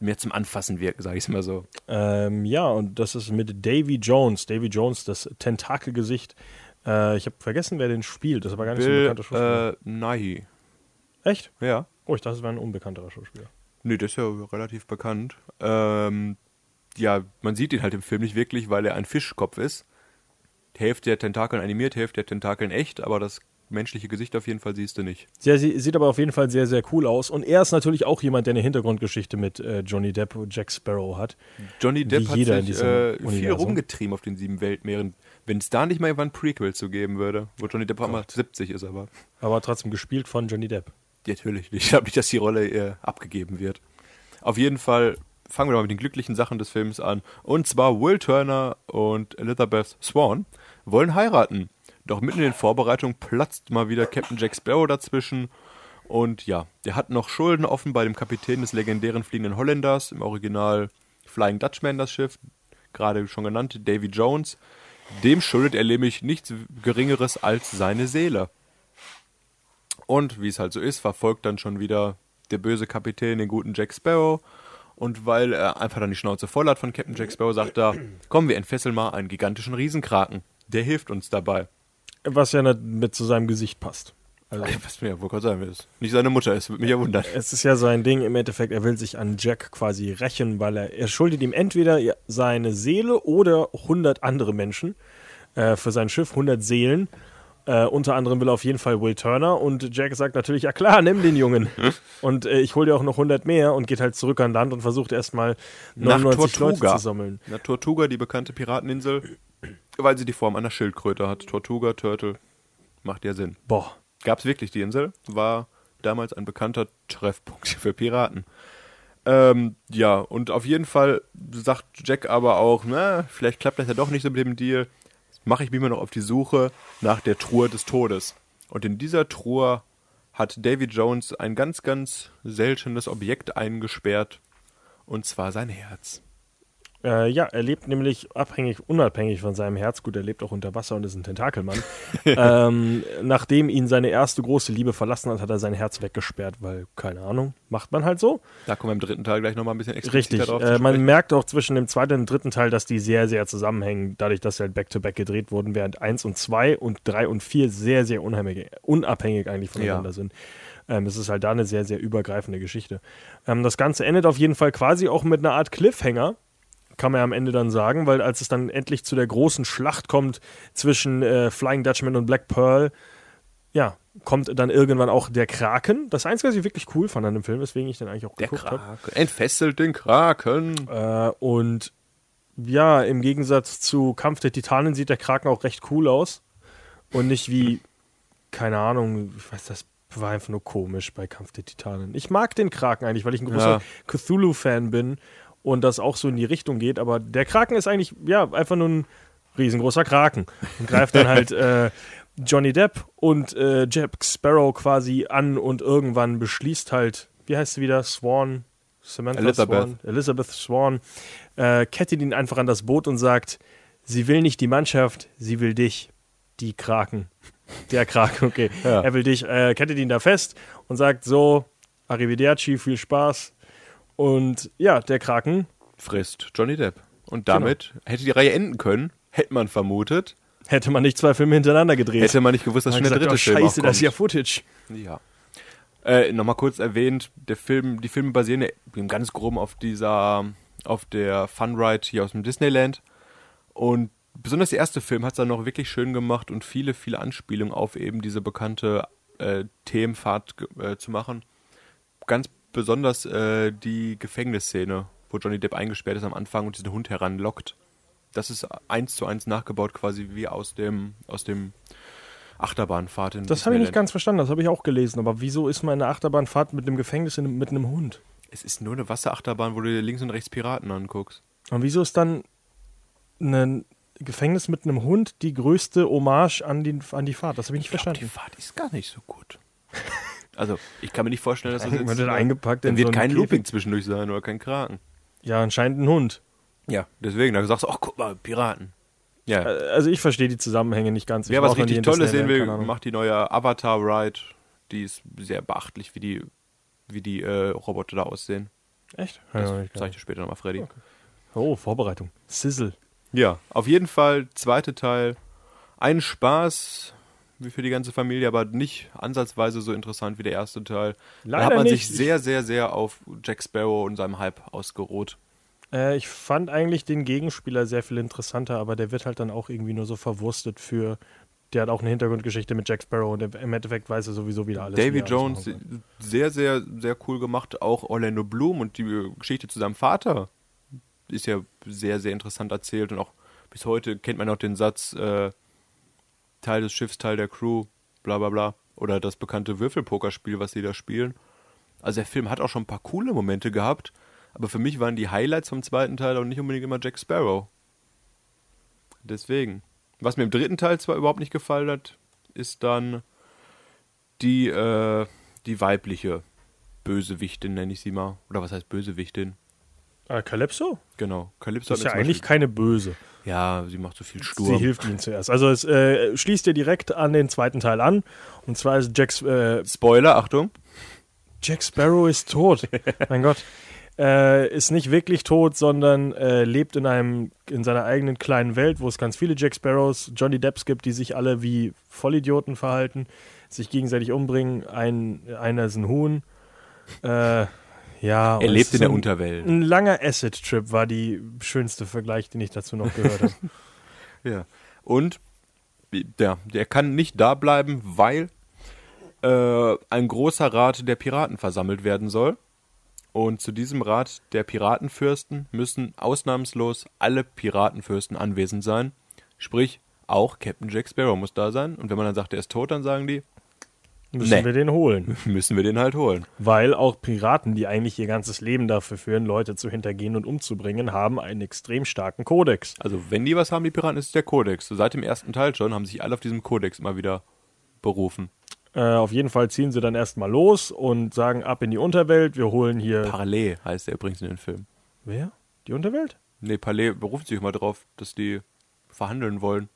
mehr zum Anfassen wirken, sage ich mal so. Ähm, ja, und das ist mit Davy Jones. Davy Jones, das Tentakelgesicht. Äh, ich habe vergessen, wer den spielt. Das ist aber gar nicht so ein Bill bekannter Schauspieler. äh, Nighy. Echt? Ja. Oh, ich dachte, es wäre ein unbekannterer Schauspieler. Nee, das ist ja relativ bekannt. Ähm, ja, man sieht ihn halt im Film nicht wirklich, weil er ein Fischkopf ist. Hälfte der Tentakeln animiert, Hälfte der Tentakeln echt, aber das menschliche Gesicht auf jeden Fall siehst du nicht. Sehr, sie, sieht aber auf jeden Fall sehr, sehr cool aus. Und er ist natürlich auch jemand, der eine Hintergrundgeschichte mit äh, Johnny Depp und Jack Sparrow hat. Johnny Depp hat sich äh, viel Universum. rumgetrieben auf den sieben Weltmeeren. Wenn es da nicht mal irgendwann ein Prequel zu geben würde, wo Johnny Depp mal 70 ist, aber Aber trotzdem gespielt von Johnny Depp. natürlich nicht. Ich glaube nicht, dass die Rolle äh, abgegeben wird. Auf jeden Fall fangen wir mal mit den glücklichen Sachen des Films an. Und zwar Will Turner und Elizabeth Swan wollen heiraten. Doch mitten in den Vorbereitungen platzt mal wieder Captain Jack Sparrow dazwischen. Und ja, der hat noch Schulden offen bei dem Kapitän des legendären fliegenden Holländers, im Original Flying Dutchman das Schiff, gerade schon genannt, Davy Jones. Dem schuldet er nämlich nichts Geringeres als seine Seele. Und wie es halt so ist, verfolgt dann schon wieder der böse Kapitän den guten Jack Sparrow. Und weil er einfach dann die Schnauze voll hat von Captain Jack Sparrow, sagt er, komm, wir entfesseln mal einen gigantischen Riesenkraken. Der hilft uns dabei. Was ja mit zu seinem Gesicht passt. Also, Was mir ja wohl gerade sagen will, ist nicht seine Mutter ist, würde mich ja wundern. es ist ja sein Ding im Endeffekt, er will sich an Jack quasi rächen, weil er, er schuldet ihm entweder seine Seele oder 100 andere Menschen äh, für sein Schiff, 100 Seelen. Äh, unter anderem will er auf jeden Fall Will Turner und Jack sagt natürlich, ja klar, nimm den Jungen. und äh, ich hole dir auch noch 100 mehr und geht halt zurück an Land und versucht erstmal Nach 99 Leute Tortuga. zu sammeln. Na, Tortuga, die bekannte Pirateninsel, weil sie die Form einer Schildkröte hat. Tortuga, Turtle, macht ja Sinn. Boah, Gab es wirklich die Insel? War damals ein bekannter Treffpunkt für Piraten. Ähm, ja, und auf jeden Fall sagt Jack aber auch, na, vielleicht klappt das ja doch nicht so mit dem Deal. Mache ich mich mal noch auf die Suche nach der Truhe des Todes. Und in dieser Truhe hat Davy Jones ein ganz, ganz seltenes Objekt eingesperrt. Und zwar sein Herz. Äh, ja, er lebt nämlich abhängig, unabhängig von seinem Herz. Gut, er lebt auch unter Wasser und ist ein Tentakelmann. ähm, nachdem ihn seine erste große Liebe verlassen hat, hat er sein Herz weggesperrt, weil, keine Ahnung, macht man halt so. Da kommen wir im dritten Teil gleich nochmal ein bisschen expliziter Richtig. drauf Äh, man merkt auch zwischen dem zweiten und dritten Teil, dass die sehr, sehr zusammenhängen, dadurch, dass sie halt back-to-back gedreht wurden, während 1 und 2 und 3 und 4 sehr, sehr unabhängig eigentlich voneinander Ja. sind. Ähm, es ist halt da eine sehr, sehr übergreifende Geschichte. Ähm, das Ganze endet auf jeden Fall quasi auch mit einer Art Cliffhanger, kann man ja am Ende dann sagen, weil als es dann endlich zu der großen Schlacht kommt zwischen äh, Flying Dutchman und Black Pearl, ja, kommt dann irgendwann auch der Kraken. Das Einzige, was ich wirklich cool fand an dem Film, weswegen ich den eigentlich auch Der geguckt habe. Kraken. Entfesselt den Kraken. Äh, und ja, im Gegensatz zu Kampf der Titanen sieht der Kraken auch recht cool aus. Und nicht wie, keine Ahnung, ich weiß, das war einfach nur komisch bei Kampf der Titanen. Ich mag den Kraken eigentlich, weil ich ein großer Ja. Cthulhu-Fan bin und das auch so in die Richtung geht. Aber der Kraken ist eigentlich, ja, einfach nur ein riesengroßer Kraken. Und greift dann halt äh, Johnny Depp und äh, Jack Sparrow quasi an und irgendwann beschließt halt, wie heißt sie wieder? Swan? Samantha Elizabeth. Swan? Elizabeth Swan. Äh, kettet ihn einfach an das Boot und sagt, sie will nicht die Mannschaft, sie will dich. Die Kraken. Der Kraken, okay. Ja. Er will dich, äh, kettet ihn da fest und sagt so, Arrivederci, viel Spaß. Und ja, der Kraken Frisst Johnny Depp. Und damit hätte die Reihe enden können, hätte man vermutet. hätte man nicht zwei Filme hintereinander gedreht. Hätte man nicht gewusst, dass Man schon der dritte oh, Film scheiße, das ist ja. Footage. Ja. Äh, Nochmal kurz erwähnt, der Film, die Filme basieren ja ganz groben auf dieser, auf der Fun Ride hier aus dem Disneyland. Und besonders der erste Film hat es dann noch wirklich schön gemacht und viele, viele Anspielungen auf eben diese bekannte äh, Themenfahrt äh, zu machen. Ganz besonders äh, die Gefängnisszene, wo Johnny Depp eingesperrt ist am Anfang und diesen Hund heranlockt. Das ist eins zu eins nachgebaut, quasi wie aus dem, aus dem Achterbahnfahrt in Das habe ich nicht ganz verstanden, das habe ich auch gelesen. Aber wieso ist man in einer Achterbahnfahrt mit einem Gefängnis in, mit einem Hund? Es ist nur eine Wasserachterbahn, wo du dir links und rechts Piraten anguckst. Und wieso ist dann ein Gefängnis mit einem Hund die größte Hommage an die, an die Fahrt? Das habe ich nicht Ich glaub, die verstanden. Fahrt ist gar nicht so gut. Also, ich kann mir nicht vorstellen, dass das Wird jetzt... dann eingepackt dann in wird so kein? Looping zwischendurch sein oder kein Kraken. Ja, anscheinend ein Hund. Ja, deswegen, da sagst du, ach, guck mal, Piraten. Ja, Äh, Also ich verstehe die Zusammenhänge nicht ganz. Ich wer war was richtig Tolles sehen will, Ahnung. macht die neue Avatar-Ride. Die ist sehr beachtlich, wie die, wie die äh, Roboter da aussehen. Echt? Das Ja, zeige ich dir später nochmal, Freddy. Oh, Vorbereitung. Sizzle. Ja, auf jeden Fall, zweite Teil. Ein Spaß wie für die ganze Familie, aber nicht ansatzweise so interessant wie der erste Teil. da Leider hat man nicht. sich sehr, sehr, sehr auf Jack Sparrow und seinem Hype ausgeruht. Äh, ich fand eigentlich den Gegenspieler sehr viel interessanter, aber der wird halt dann auch irgendwie nur so verwurstet für. Der hat auch eine Hintergrundgeschichte mit Jack Sparrow und im Endeffekt weiß er sowieso wieder alles. Davy Jones, sehr, sehr, sehr cool gemacht. Auch Orlando Bloom und die Geschichte zu seinem Vater ist ja sehr, sehr interessant erzählt. Und auch bis heute kennt man auch den Satz, äh, Teil des Schiffs, Teil der Crew, bla bla bla. Oder das bekannte Würfelpokerspiel, was sie da spielen. Also der Film hat auch schon ein paar coole Momente gehabt, aber für mich waren die Highlights vom zweiten Teil auch nicht unbedingt immer Jack Sparrow. Deswegen. Was mir im dritten Teil zwar überhaupt nicht gefallen hat, ist dann die, äh, die weibliche Bösewichtin, nenne ich sie mal. Oder was heißt Bösewichtin? Ah, Calypso? Genau. Calypso ist ja eigentlich Beispiel- keine Böse. Ja, sie macht so viel Sie Sturm. hilft ihnen zuerst. Also es äh, schließt ja direkt an den zweiten Teil an. Und zwar ist Jack, äh, Spoiler, Achtung. Jack Sparrow ist tot. mein Gott. Äh, ist nicht wirklich tot, sondern äh, lebt in einem in seiner eigenen kleinen Welt, wo es ganz viele Jack Sparrows, Johnny Depps gibt, die sich alle wie Vollidioten verhalten, sich gegenseitig umbringen. Ein, einer ist ein Huhn. Äh, ja, Er lebt in der ein- Unterwelt. Ein langer Acid-Trip war die schönste Vergleich, den ich dazu noch gehört habe. Ja. Und der, der kann nicht da bleiben, weil äh, ein großer Rat der Piraten versammelt werden soll. Und zu diesem Rat der Piratenfürsten müssen ausnahmslos alle Piratenfürsten anwesend sein. Sprich, auch Captain Jack Sparrow muss da sein. Und wenn man dann sagt, er ist tot, dann sagen die, Müssen Nee. wir den holen. müssen wir den halt holen. Weil auch Piraten, die eigentlich ihr ganzes Leben dafür führen, Leute zu hintergehen und umzubringen, haben einen extrem starken Kodex. Also, wenn die was haben, die Piraten, ist es der Kodex. Seit dem ersten Teil schon haben sich alle auf diesen Kodex immer wieder berufen. Äh, auf jeden Fall ziehen sie dann erstmal los und sagen ab in die Unterwelt. Wir holen hier. Parallel heißt er übrigens in den Film. Wer? Die Unterwelt? Nee, Palais beruft sich immer drauf, dass die verhandeln wollen.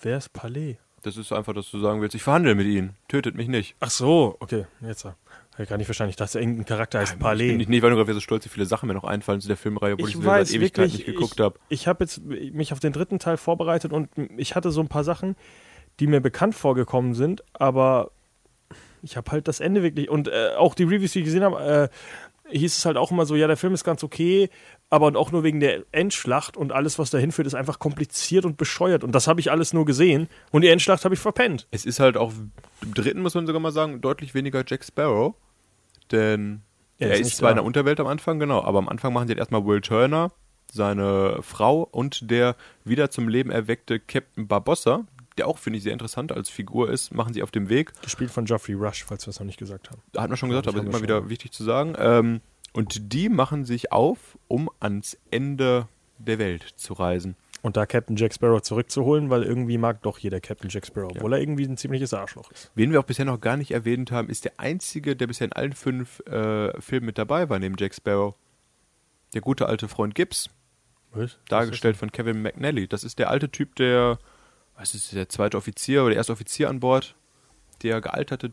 Wer ist Palais? Das ist einfach, dass du sagen willst, ich verhandle mit ihnen. Tötet mich nicht. Ach so, okay, jetzt. Habe ich gar nicht verstanden. Ich dachte, irgendein Charakter heißt Ich Palais. bin nicht, weil du gerade so stolz, wie viele Sachen mir noch einfallen zu der Filmreihe, obwohl ich, ich weiß seit Ewigkeiten wirklich, nicht geguckt ich, habe. ich habe jetzt mich auf den dritten Teil vorbereitet und ich hatte so ein paar Sachen, die mir bekannt vorgekommen sind, aber ich habe halt das Ende wirklich und äh, auch die Reviews, die ich gesehen habe, äh, hieß es halt auch immer so, ja, der Film ist ganz okay, aber auch nur wegen der Endschlacht und alles, was dahin führt, ist einfach kompliziert und bescheuert und das habe ich alles nur gesehen und die Endschlacht habe ich verpennt. Es ist halt auch im dritten, muss man sogar mal sagen, deutlich weniger Jack Sparrow. Denn Ja, er ist ist zwar in da. der Unterwelt am Anfang, genau, aber am Anfang machen sie halt erstmal Will Turner, seine Frau und der wieder zum Leben erweckte Captain Barbossa, der auch, finde ich, sehr interessant als Figur ist, machen sie auf dem Weg. Gespielt von Geoffrey Rush, falls wir es noch nicht gesagt haben. Hat man schon gesagt, aber ist immer wieder wichtig zu sagen. Ähm, und die machen sich auf, um ans Ende der Welt zu reisen. Und da Captain Jack Sparrow zurückzuholen, weil irgendwie mag doch jeder Captain Jack Sparrow, obwohl er irgendwie ein ziemliches Arschloch ist. Wen wir auch bisher noch gar nicht erwähnt haben, ist der einzige, der bisher in allen fünf äh, Filmen mit dabei war, neben Jack Sparrow. Der gute alte Freund Gibbs, Was? dargestellt von Kevin McNally. Das ist der alte Typ, der, was ist der zweite Offizier oder der erste Offizier an Bord, der gealterte,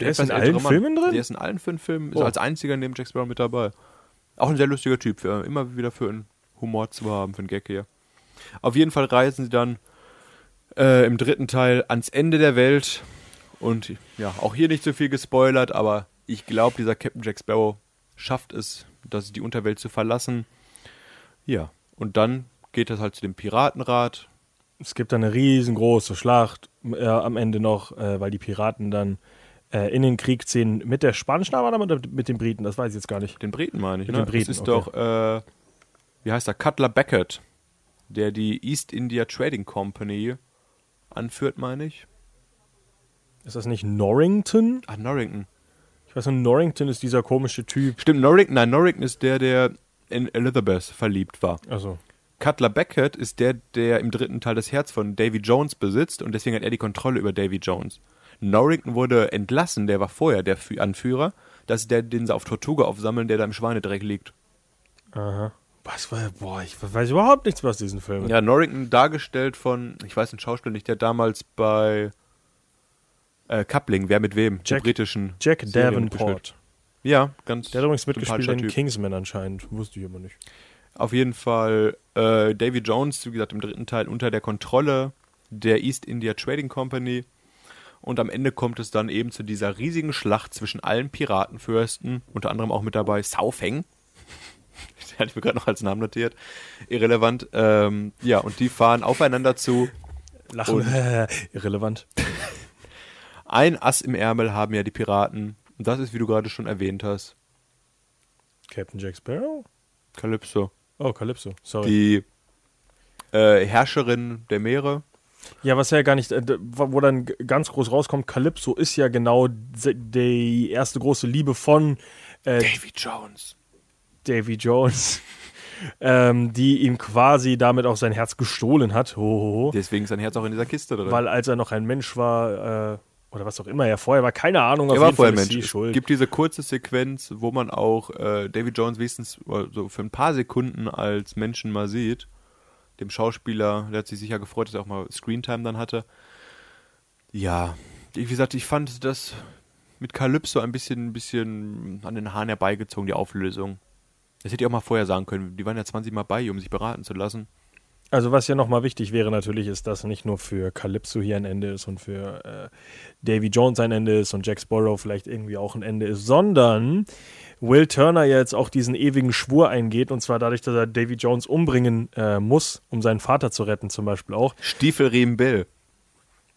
der ist in allen. Filmen drin? Der ist in allen fünf Filmen, ist Oh. als einziger neben Jack Sparrow mit dabei. Auch ein sehr lustiger Typ, für, immer wieder für einen Humor zu haben, für einen Gag hier. Auf jeden Fall reisen sie dann äh, im dritten Teil ans Ende der Welt. Und ja, auch hier nicht so viel gespoilert, aber ich glaube, dieser Captain Jack Sparrow schafft es, dass die Unterwelt zu verlassen. Ja, und dann geht das halt zu dem Piratenrat. Es gibt dann eine riesengroße Schlacht äh, am Ende noch, äh, weil die Piraten dann äh, in den Krieg ziehen mit der spanischen Armada oder mit den Briten, das weiß ich jetzt gar nicht. Den Briten meine ich, Mit ne? den Briten, das ist okay. doch, äh, wie heißt er, Cutler Beckett, der die East India Trading Company anführt, meine ich. Ist das nicht Norrington? Ach, Norrington. Ich weiß nur, Norrington ist dieser komische Typ. Stimmt, Norrington, nein, Norrington ist der, der in Elizabeth verliebt war. Also, Cutler Beckett ist der, der im dritten Teil das Herz von Davy Jones besitzt und deswegen hat er die Kontrolle über Davy Jones. Norrington wurde entlassen, der war vorher der Fü- Anführer. Das ist der, den sie auf Tortuga aufsammeln, der da im Schweinedreck liegt. aha. Was war, boah, ich weiß überhaupt nichts was diesen Film. Ja, Norrington dargestellt von, ich weiß den Schauspieler nicht, der damals bei äh, Coupling, wer mit wem, der Jack- britischen Jack. Davenport. Ja, ganz Der hat übrigens mitgespielt in. Kingsman anscheinend. Wusste ich aber nicht. Auf jeden Fall äh, Davy Jones, wie gesagt, im dritten Teil unter der Kontrolle der East India Trading Company. Und am Ende kommt es dann eben zu dieser riesigen Schlacht zwischen allen Piratenfürsten, unter anderem auch mit dabei Saufeng. Den hatte ich mir gerade noch als Namen notiert. Irrelevant. Ähm, ja, und die fahren aufeinander zu. Lachen. Irrelevant. Ein Ass im Ärmel haben ja die Piraten. Und das ist, wie du gerade schon erwähnt hast, Captain Jack Sparrow? Calypso. Oh, Calypso. Sorry. Die äh, Herrscherin der Meere. Ja, was ja gar nicht, äh, wo dann ganz groß rauskommt, Calypso ist ja genau die erste große Liebe von äh, Davy Jones. Davy Jones, ähm, die ihm quasi damit auch sein Herz gestohlen hat. Hohoho. Deswegen ist sein Herz auch in dieser Kiste drin. Weil als er noch ein Mensch war, äh, oder was auch immer er vorher war, keine Ahnung, auf er war jeden vorher Fall Mensch. sie Es schuld. gibt diese kurze Sequenz, wo man auch äh, Davy Jones wenigstens äh, so für ein paar Sekunden als Menschen mal sieht. Dem Schauspieler, der hat sich sicher gefreut, dass er auch mal Screentime dann hatte. Ja, wie gesagt, ich fand das mit Calypso ein bisschen, ein bisschen an den Haaren herbeigezogen, die Auflösung. Das hätte ich auch mal vorher sagen können. Die waren ja 20 Mal bei um sich beraten zu lassen. Also was ja nochmal wichtig wäre natürlich, ist, dass nicht nur für Calypso hier ein Ende ist und für äh, Davy Jones ein Ende ist und Jack Sparrow vielleicht irgendwie auch ein Ende ist, sondern Will Turner ja jetzt auch diesen ewigen Schwur eingeht und zwar dadurch, dass er Davy Jones umbringen äh, muss, um seinen Vater zu retten zum Beispiel auch. Stiefelriemen Bill.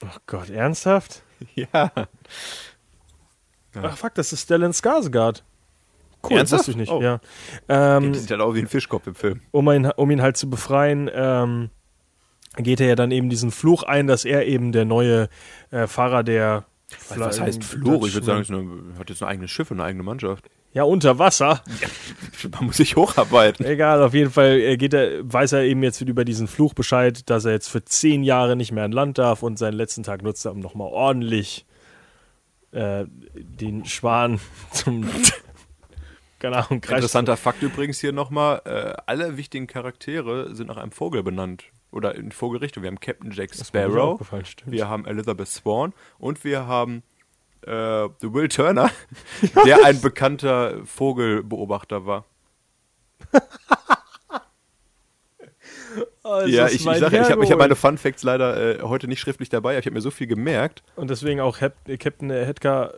Oh Gott, ernsthaft? Ja. Ach fuck, das ist Stellan Skarsgård. Cool, das Ernsthaft? wusste ich nicht. Oh. Ja. Ähm, Der sieht halt auch wie ein Fischkopf im Film. um ihn, um ihn halt zu befreien, ähm, geht er ja dann eben diesen Fluch ein, dass er eben der neue äh, Fahrer der Was, was heißt Fluch? Ich würde sagen, es eine, hat jetzt ein eigenes Schiff und eine eigene Mannschaft. Ja, unter Wasser. Man muss sich hocharbeiten. Egal, auf jeden Fall äh, geht er, weiß er eben jetzt über diesen Fluch Bescheid, dass er jetzt für zehn Jahre nicht mehr an Land darf und seinen letzten Tag nutzt er, um nochmal ordentlich äh, den Schwan zum keine Ahnung, kreischt. Interessanter Fakt übrigens hier nochmal: äh, alle wichtigen Charaktere sind nach einem Vogel benannt. Oder in Vogelrichtung. Wir haben Captain Jack Sparrow, wir haben Elizabeth Swan und wir haben äh, The Will Turner, der ein bekannter Vogelbeobachter war. Oh, ist ja, ich, ich sage, ich habe hab meine Fun Facts leider äh, heute nicht schriftlich dabei, aber ich habe mir so viel gemerkt. Und deswegen auch Hep Captain Hedgar,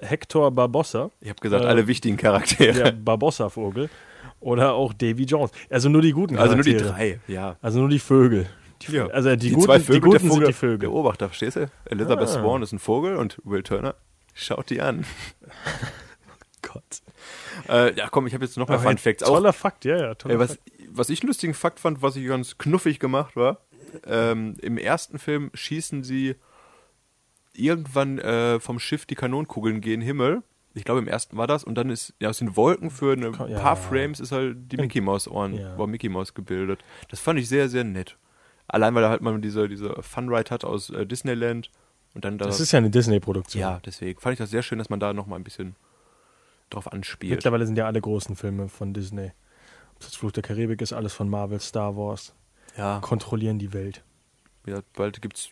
Hector Barbossa, Ich habe gesagt, Äh, alle wichtigen Charaktere. der Barbossa-Vogel. Oder auch Davy Jones. Also nur die guten also nur die Charaktere. drei, ja. Also nur die Vögel. Die, Ja. Also die, die guten, zwei Vögel, die guten der Vogel, sind die Vögel. Der Beobachter, verstehst du? Elizabeth Ah. Swan ist ein Vogel und Will Turner schaut die an. Gott. Äh, ja, komm, ich habe jetzt noch mehr Aber Fun Facts. Auch, Toller Fakt, ja, ja. Toller ey, was, Fakt. Was ich einen lustigen Fakt fand, was ich ganz knuffig gemacht war, ähm, im ersten Film schießen sie irgendwann äh, vom Schiff die Kanonenkugeln gen Himmel. Ich glaube, im ersten war das. Und dann ist ja, aus den Wolken für ein Ja. paar Frames ist halt die Mickey Mouse Ohren, Ja. war Mickey Mouse gebildet. Das fand ich sehr, sehr nett. Allein, weil er halt mal diese, diese Fun-Ride hat aus äh, Disneyland. Und dann da, Das ist ja eine Disney-Produktion. ja, deswegen fand ich das sehr schön, dass man da nochmal ein bisschen drauf anspielt. Mittlerweile sind ja alle großen Filme von Disney. Jetzt Fluch der Karibik ist, alles von Marvel, Star Wars. Ja, Kontrollieren die Welt. ja bald gibt's.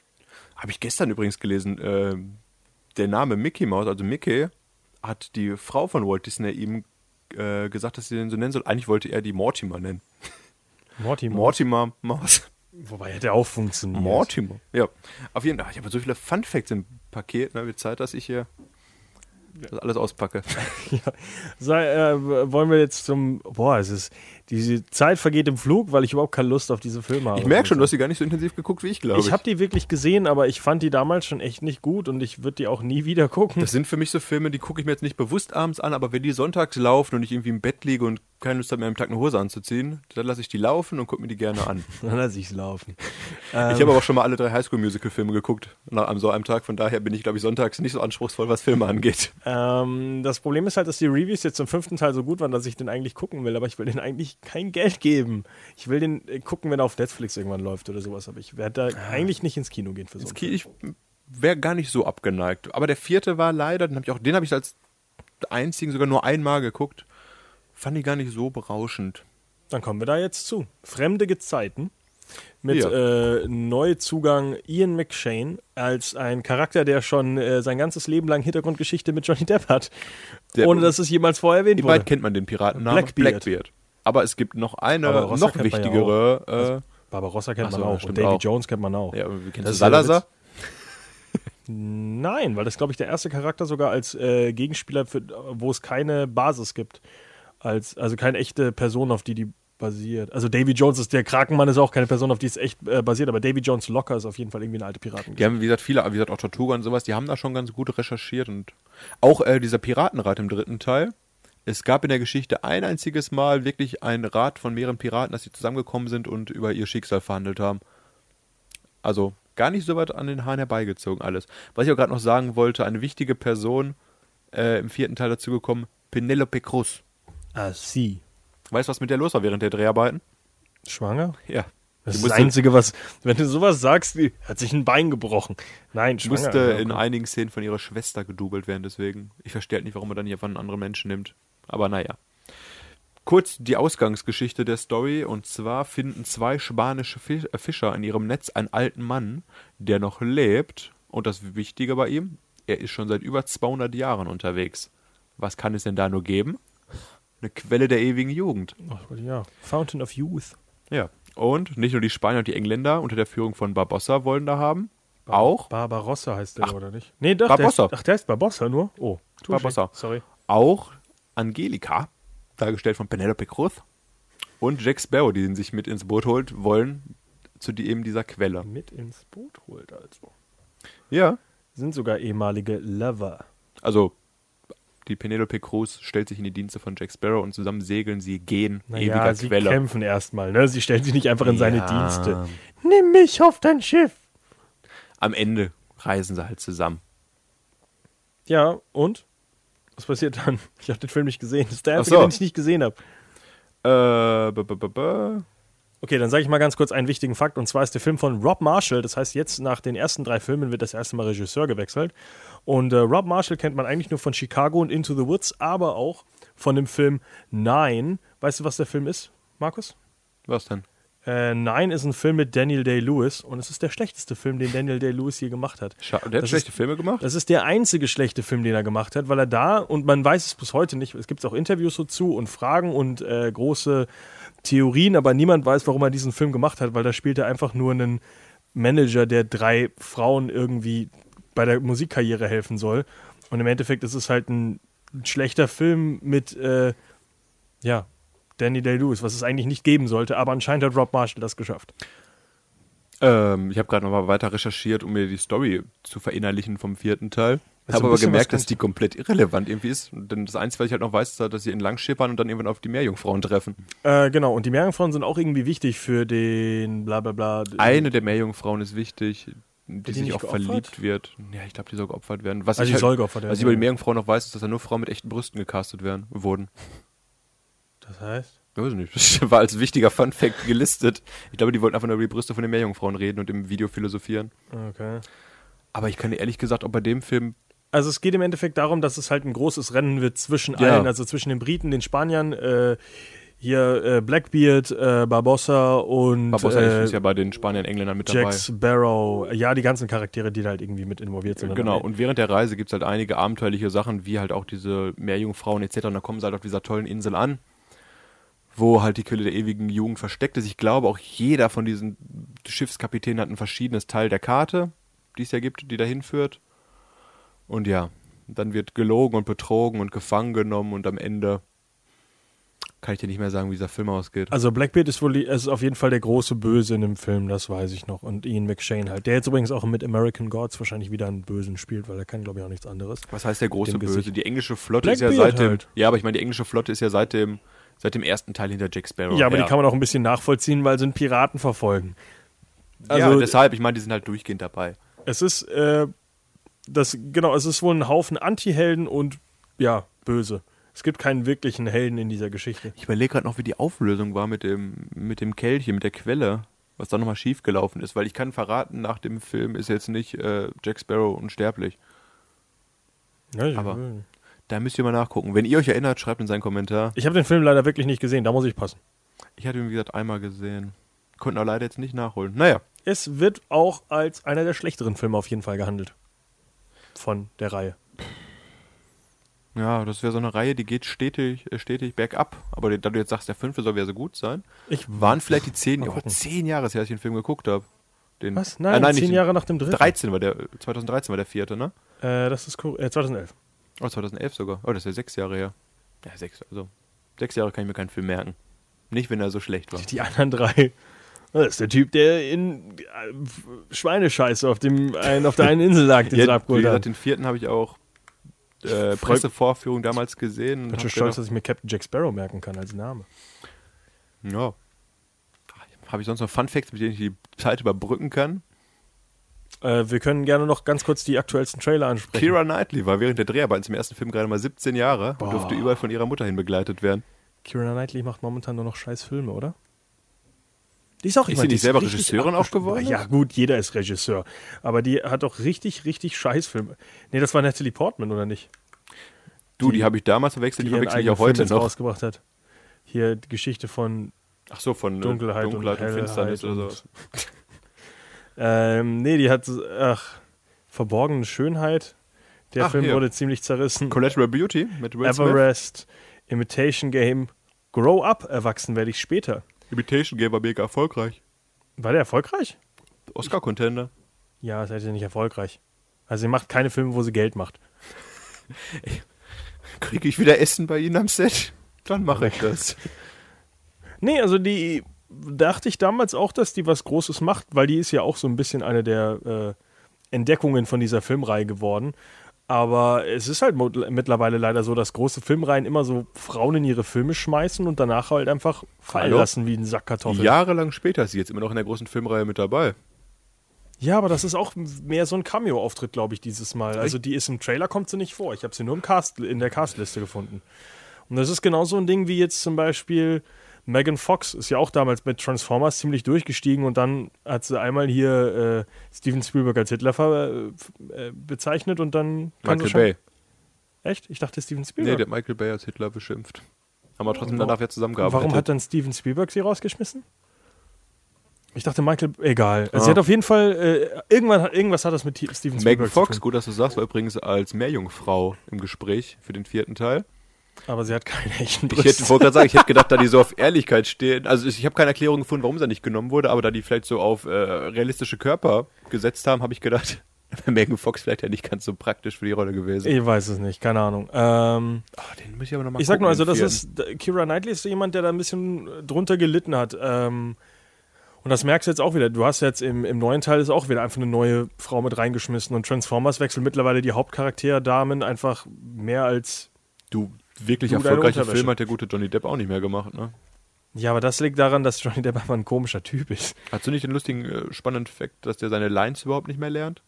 Habe ich gestern übrigens gelesen. ähm, der Name Mickey Mouse, also Mickey, hat die Frau von Walt Disney ihm äh, gesagt, dass sie den so nennen soll. Eigentlich wollte er die Mortimer nennen. Mortimer. Mortimer Maus. Wobei hätte auch funktioniert. Mortimer. Ja. Auf jeden Fall. Ich habe so viele Fun Facts im Paket. Ne? Wird Zeit, dass ich hier das alles auspacke. Sei, äh, wollen wir jetzt zum. Boah, es ist. Diese Zeit vergeht im Flug, weil ich überhaupt keine Lust auf diese Filme habe. Ich merke schon, du hast die gar nicht so intensiv geguckt, wie ich glaube. Ich habe die wirklich gesehen, aber ich fand die damals schon echt nicht gut und ich würde die auch nie wieder gucken. Das sind für mich so Filme, die gucke ich mir jetzt nicht bewusst abends an, aber wenn die sonntags laufen und ich irgendwie im Bett liege und keine Lust habe, mir am Tag eine Hose anzuziehen, dann lasse ich die laufen und gucke mir die gerne an. Dann lasse ich es laufen. ich habe aber auch schon mal alle drei Highschool-Musical-Filme geguckt einem so einem Tag. Von daher bin ich, glaube ich, sonntags nicht so anspruchsvoll, was Filme angeht. Ähm, das Problem ist halt, dass die Reviews jetzt zum fünften Teil so gut waren, dass ich den eigentlich gucken will, aber ich will den eigentlich kein Geld geben. Ich will den äh, gucken, wenn er auf Netflix irgendwann läuft oder sowas, aber ich werde da eigentlich nicht ins Kino gehen für so. Ich wäre gar nicht so abgeneigt. Aber der vierte war leider, den habe ich auch, den habe ich als einzigen sogar nur einmal geguckt. Fand ich gar nicht so berauschend. Dann kommen wir da jetzt zu. Fremde Gezeiten mit Ja. äh, Neuzugang Ian McShane als ein Charakter, der schon äh, sein ganzes Leben lang Hintergrundgeschichte mit Johnny Depp hat, Der- ohne dass es jemals vorher erwähnt Wie weit wurde. kennt man den Piratennamen? Blackbeard. Aber es gibt noch eine noch man ja wichtigere. Barbarossa kennt so, man auch und Davy auch. Jones kennt man auch. äh, ja, kennst du Salazar? Nein, weil das glaube ich der erste Charakter sogar als äh, Gegenspieler, für, wo es keine Basis gibt, als also keine echte Person, auf die die basiert. Also Davy Jones ist der Krakenmann ist auch keine Person, auf die es echt äh, basiert, aber Davy Jones locker ist auf jeden Fall irgendwie eine alte Piraten. Die haben, wie gesagt, viele, wie gesagt, auch Tortuga und sowas, die haben da schon ganz gut recherchiert und auch äh, dieser Piratenrat im dritten Teil. Es gab in der Geschichte ein einziges Mal wirklich ein Rat von mehreren Piraten, dass sie zusammengekommen sind und über ihr Schicksal verhandelt haben. Also gar nicht so weit an den Haaren herbeigezogen alles. Was ich auch gerade noch sagen wollte, eine wichtige Person äh, im vierten Teil dazugekommen, Penelope Cruz. Ah, sie. Weißt du, was mit der los war während der Dreharbeiten? Schwanger? Ja. Das ist das Einzige, was, wenn du sowas sagst, die hat sich ein Bein gebrochen. Nein, schwanger. musste in einigen Szenen von ihrer Schwester gedoubelt werden, deswegen. Ich verstehe halt nicht, warum er dann hier von anderen Menschen nimmt. Aber naja. Kurz die Ausgangsgeschichte der Story. Und zwar finden zwei spanische äh, Fischer in ihrem Netz einen alten Mann, der noch lebt. Und das Wichtige bei ihm, er ist schon seit über 200 Jahren unterwegs. Was kann es denn da nur geben? Eine Quelle der ewigen Jugend. Ach, ja. Fountain of Youth. Ja. Und nicht nur die Spanier und die Engländer unter der Führung von Barbossa wollen da haben. Auch Barbarossa heißt der, oder nicht? Nee, doch. Barbossa. Der ist, ach, der ist Barbossa nur? Oh. Touché. Barbossa. Sorry. auch Angelika, dargestellt von Penelope Cruz, und Jack Sparrow, die ihn sich mit ins Boot holt, wollen zu die, eben dieser Quelle. Mit ins Boot holt also. Ja. Sind sogar ehemalige Lover. Also, die Penelope Cruz stellt sich in die Dienste von Jack Sparrow und zusammen segeln sie gen Naja, ewiger sie Quelle. kämpfen erstmal, ne? Sie stellen sich nicht einfach in seine Ja. Dienste. Nimm mich auf dein Schiff. Am Ende reisen sie halt zusammen. Ja, und? Was passiert dann? Ich habe den Film nicht gesehen. Das ist der einzige, so. den ich nicht gesehen habe. Äh, b -b -b -b Okay, dann sage ich mal ganz kurz einen wichtigen Fakt. Und zwar ist der Film von Rob Marshall. Das heißt, jetzt nach den ersten drei Filmen wird das erste Mal Regisseur gewechselt. Und äh, Rob Marshall kennt man eigentlich nur von Chicago und Into the Woods, aber auch von dem Film Nine. Weißt du, was der Film ist, Markus? Was denn? Äh, Nine ist ein Film mit Daniel Day-Lewis und es ist der schlechteste Film, den Daniel Day-Lewis je gemacht hat. Scha der hat Das schlechte ist- Filme gemacht? Das ist der einzige schlechte Film, den er gemacht hat, weil er da, und man weiß es bis heute nicht, es gibt auch Interviews dazu und Fragen und äh, große Theorien, aber niemand weiß, warum er diesen Film gemacht hat, weil da spielt er einfach nur einen Manager, der drei Frauen irgendwie bei der Musikkarriere helfen soll. Und im Endeffekt ist es halt ein schlechter Film mit, äh, ja, Danny Day-Lewis, was es eigentlich nicht geben sollte, aber anscheinend hat Rob Marshall das geschafft. Ähm, ich habe gerade noch mal weiter recherchiert, um mir die Story zu verinnerlichen vom vierten Teil. Hast du Habe aber gemerkt, dass die komplett irrelevant irgendwie ist. Denn das Einzige, was ich halt noch weiß, ist, dass sie in Langschippern und dann irgendwann auf die Meerjungfrauen treffen. Äh, genau, und die Meerjungfrauen sind auch irgendwie wichtig für den bla bla bla. Eine der Meerjungfrauen ist wichtig, die, die sich auch geopfert? verliebt wird. Ja, ich glaube, die soll geopfert werden. Was Also ich die halt, soll geopfert werden, Was ich über die. Meerjungfrauen noch weiß, ist, dass da nur Frauen mit echten Brüsten gecastet werden, wurden. Das heißt? Ich weiß nicht. Das war als wichtiger Funfact gelistet. Ich glaube, die wollten einfach nur über die Brüste von den Meerjungfrauen reden und im Video philosophieren. Okay. Aber ich kann dir ehrlich gesagt auch bei dem Film Also es geht im Endeffekt darum, dass es halt ein großes Rennen wird zwischen Ja. allen, also zwischen den Briten, den Spaniern, äh, hier äh, Blackbeard, äh, Barbossa und Barbossa äh, ist ja bei den Spaniern, Engländern mit Jack dabei. Sparrow. Ja, die ganzen Charaktere, die da halt irgendwie mit involviert sind. Genau, und während der Reise gibt es halt einige abenteuerliche Sachen, wie halt auch diese Meerjungfrauen etc. Und da kommen sie halt auf dieser tollen Insel an, wo halt die Quelle der ewigen Jugend versteckt ist. Ich glaube, auch jeder von diesen Schiffskapitänen hat ein verschiedenes Teil der Karte, die es ja gibt, die dahin führt. Und ja, dann wird gelogen und betrogen und gefangen genommen und am Ende kann ich dir nicht mehr sagen, wie dieser Film ausgeht. Also Blackbeard ist wohl ist auf jeden Fall der große Böse in dem Film, das weiß ich noch. Und Ian McShane halt. Der jetzt übrigens auch mit American Gods wahrscheinlich wieder einen Bösen spielt, weil er kann, glaube ich, auch nichts anderes. Was heißt der große Böse? Gesicht. Die englische Flotte ist ja seit dem. halt. Ja, aber ich meine, die englische Flotte ist ja seit dem, seit dem ersten Teil hinter Jack Sparrow. Ja, aber her. die kann man auch ein bisschen nachvollziehen, weil sie einen Piraten verfolgen. ja, Also- deshalb, ich meine, die sind halt durchgehend dabei. Es ist, äh, das, genau, es ist wohl ein Haufen Anti-Helden und, ja, Böse. Es gibt keinen wirklichen Helden in dieser Geschichte. Ich überlege gerade noch, wie die Auflösung war mit dem, mit dem Kelch, mit der Quelle, was da nochmal schiefgelaufen ist, weil ich kann verraten, nach dem Film ist jetzt nicht äh, Jack Sparrow unsterblich. Ja, ich Aber- Da müsst ihr mal nachgucken. Wenn ihr euch erinnert, schreibt in seinen Kommentar. ich habe den Film leider wirklich nicht gesehen, da muss ich passen. Ich hatte ihn, wie gesagt, einmal gesehen. Konnten aber leider jetzt nicht nachholen. Naja, Es wird auch als einer der schlechteren Filme auf jeden Fall gehandelt. Von der Reihe. ja, das wäre so eine Reihe, die geht stetig, äh, stetig bergab. Aber da du jetzt sagst, der fünfte soll ja so gut sein, Ich waren vielleicht die zehn, oh, zehn Jahre, her, als ich den Film geguckt habe. Was? Nein, äh, nein zehn Jahre nach dem dritten. 13 war der, 2013 war der vierte, ne? Äh, das ist cool. Äh, 2011. Oh, 2011 sogar. Oh, das ist ja sechs Jahre her. Ja, sechs, also. Sechs Jahre kann ich mir keinen Film merken. Nicht, wenn er so schlecht war. Die anderen drei. Das ist der Typ, der in äh, Schweinescheiße auf, dem, ein, auf der einen Insel lag, den Ja, abgeholt haben. den vierten habe ich auch äh, Pressevorführung damals gesehen. Ich bin schon stolz, dass ich mir Captain Jack Sparrow merken kann als Name. Ja. Habe ich sonst noch Fun Facts, mit denen ich die Zeit überbrücken kann? Äh, wir können gerne noch ganz kurz die aktuellsten Trailer ansprechen. Kira Knightley war während der Dreharbeiten zum ersten Film gerade mal 17 Jahre und Boah. durfte überall von ihrer Mutter hin begleitet werden. Kira Knightley macht momentan nur noch scheiß Filme, oder? Die ist auch Ist immer- sie die nicht selber Regisseurin auch geworden? Ja, gut, jeder ist Regisseur. Aber die hat doch richtig, richtig scheiß Filme. Nee, das war Natalie Portman, oder nicht? Du, die, habe ich damals verwechselt, die, ihren verwechsel ich auch heute Film noch. rausgebracht hat. Hier die Geschichte von Ach so, von äh, Dunkelheit, Dunkelheit und, und, Finsternis oder so. ähm, nee, die hat, ach, verborgene Schönheit. Der Ach, Film hier. wurde ziemlich zerrissen. Collateral Beauty mit Will Smith. Everest, Imitation Game, Grow Up, erwachsen werde ich später. Imitation Game war mega erfolgreich. War der erfolgreich? Oscar-Contender. Ja, seid ihr nicht erfolgreich. Also sie macht keine Filme, wo sie Geld macht. Kriege ich wieder Essen bei Ihnen am Set? Dann mache ich das. Nee, also die dachte ich damals auch, dass die was Großes macht, weil die ist ja auch so ein bisschen eine der äh, Entdeckungen von dieser Filmreihe geworden. Aber es ist halt mittlerweile leider so, dass große Filmreihen immer so Frauen in ihre Filme schmeißen und danach halt einfach fallen Hallo? lassen wie ein Sack Kartoffeln. Jahrelang später ist sie jetzt immer noch in der großen Filmreihe mit dabei. Ja, aber das ist auch mehr so ein Cameo-Auftritt, glaube ich, dieses Mal. Also die ist im Trailer, kommt sie nicht vor. Ich habe sie nur im Cast, in der Castliste gefunden. Und das ist genau so ein Ding wie jetzt zum Beispiel Megan Fox ist ja auch damals mit Transformers ziemlich durchgestiegen und dann hat sie einmal hier äh, Steven Spielberg als Hitler ver, äh, bezeichnet und dann Michael Bay. Echt? Ich dachte Steven Nee, Spielberg. der hat Michael Bay als Hitler beschimpft. Haben wir trotzdem danach ja zusammengearbeitet. Warum hat dann Steven Spielberg sie rausgeschmissen? Ich dachte Michael, egal. Ah. Sie hat auf jeden Fall, äh, irgendwann, irgendwas hat das mit Steven Spielberg Megan Fox, gut, dass du sagst, war übrigens als Meerjungfrau im Gespräch für den vierten Teil. Aber sie hat keine echten Ich hätte, Brüste. wollte gerade sagen, ich hätte gedacht, da die so auf Ehrlichkeit stehen. Also ich, ich habe keine Erklärung gefunden, warum sie nicht genommen wurde, aber da die vielleicht so auf äh, realistische Körper gesetzt haben, habe ich gedacht, Megan Fox vielleicht ja nicht ganz so praktisch für die Rolle gewesen. Ich weiß es nicht, keine Ahnung. Ähm, Ah, den muss ich aber noch mal ich sag nur, also das ist, Kira Knightley ist so jemand, der da ein bisschen drunter gelitten hat. Ähm, und das merkst du jetzt auch wieder. Du hast jetzt im, im neuen Teil ist auch wieder einfach eine neue Frau mit reingeschmissen und Transformers wechseln mittlerweile die Hauptcharakterdamen einfach mehr als Du, wirklich Du, erfolgreiche Unterwäsche. Film hat der gute Johnny Depp auch nicht mehr gemacht, ne? Ja, aber das liegt daran, dass Johnny Depp einfach ein komischer Typ ist. Hast du nicht den lustigen, äh, spannenden Fakt, dass der seine Lines überhaupt nicht mehr lernt?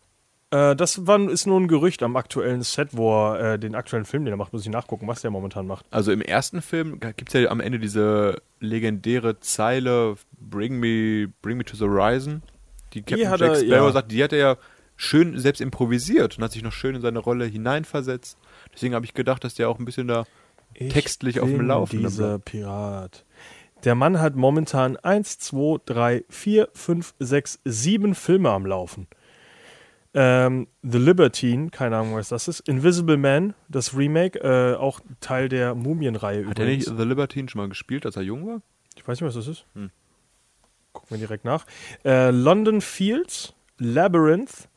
Äh, das war, ist nur ein Gerücht am aktuellen Set, wo er äh, den aktuellen Film, den er macht, muss ich nachgucken, was der momentan macht. Also im ersten Film gibt es ja am Ende diese legendäre Zeile Bring me, bring me to the horizon. Die Captain Jack Sparrow ja. sagt, die hat er ja schön selbst improvisiert und hat sich noch schön in seine Rolle hineinversetzt. Deswegen habe ich gedacht, dass der auch ein bisschen da Ich Textlich auf dem Laufenden Dieser Pirat. Der Mann hat momentan 1, 2, 3, 4, 5, 6, 7 Filme am Laufen. Ähm, The Libertine, keine Ahnung, was das ist. Invisible Man, das Remake, äh, auch Teil der Mumienreihe Hat er nicht übrigens. The Libertine schon mal gespielt, als er jung war? Ich weiß nicht, was das ist. Hm. Gucken wir direkt nach. Äh, London Fields, Labyrinth.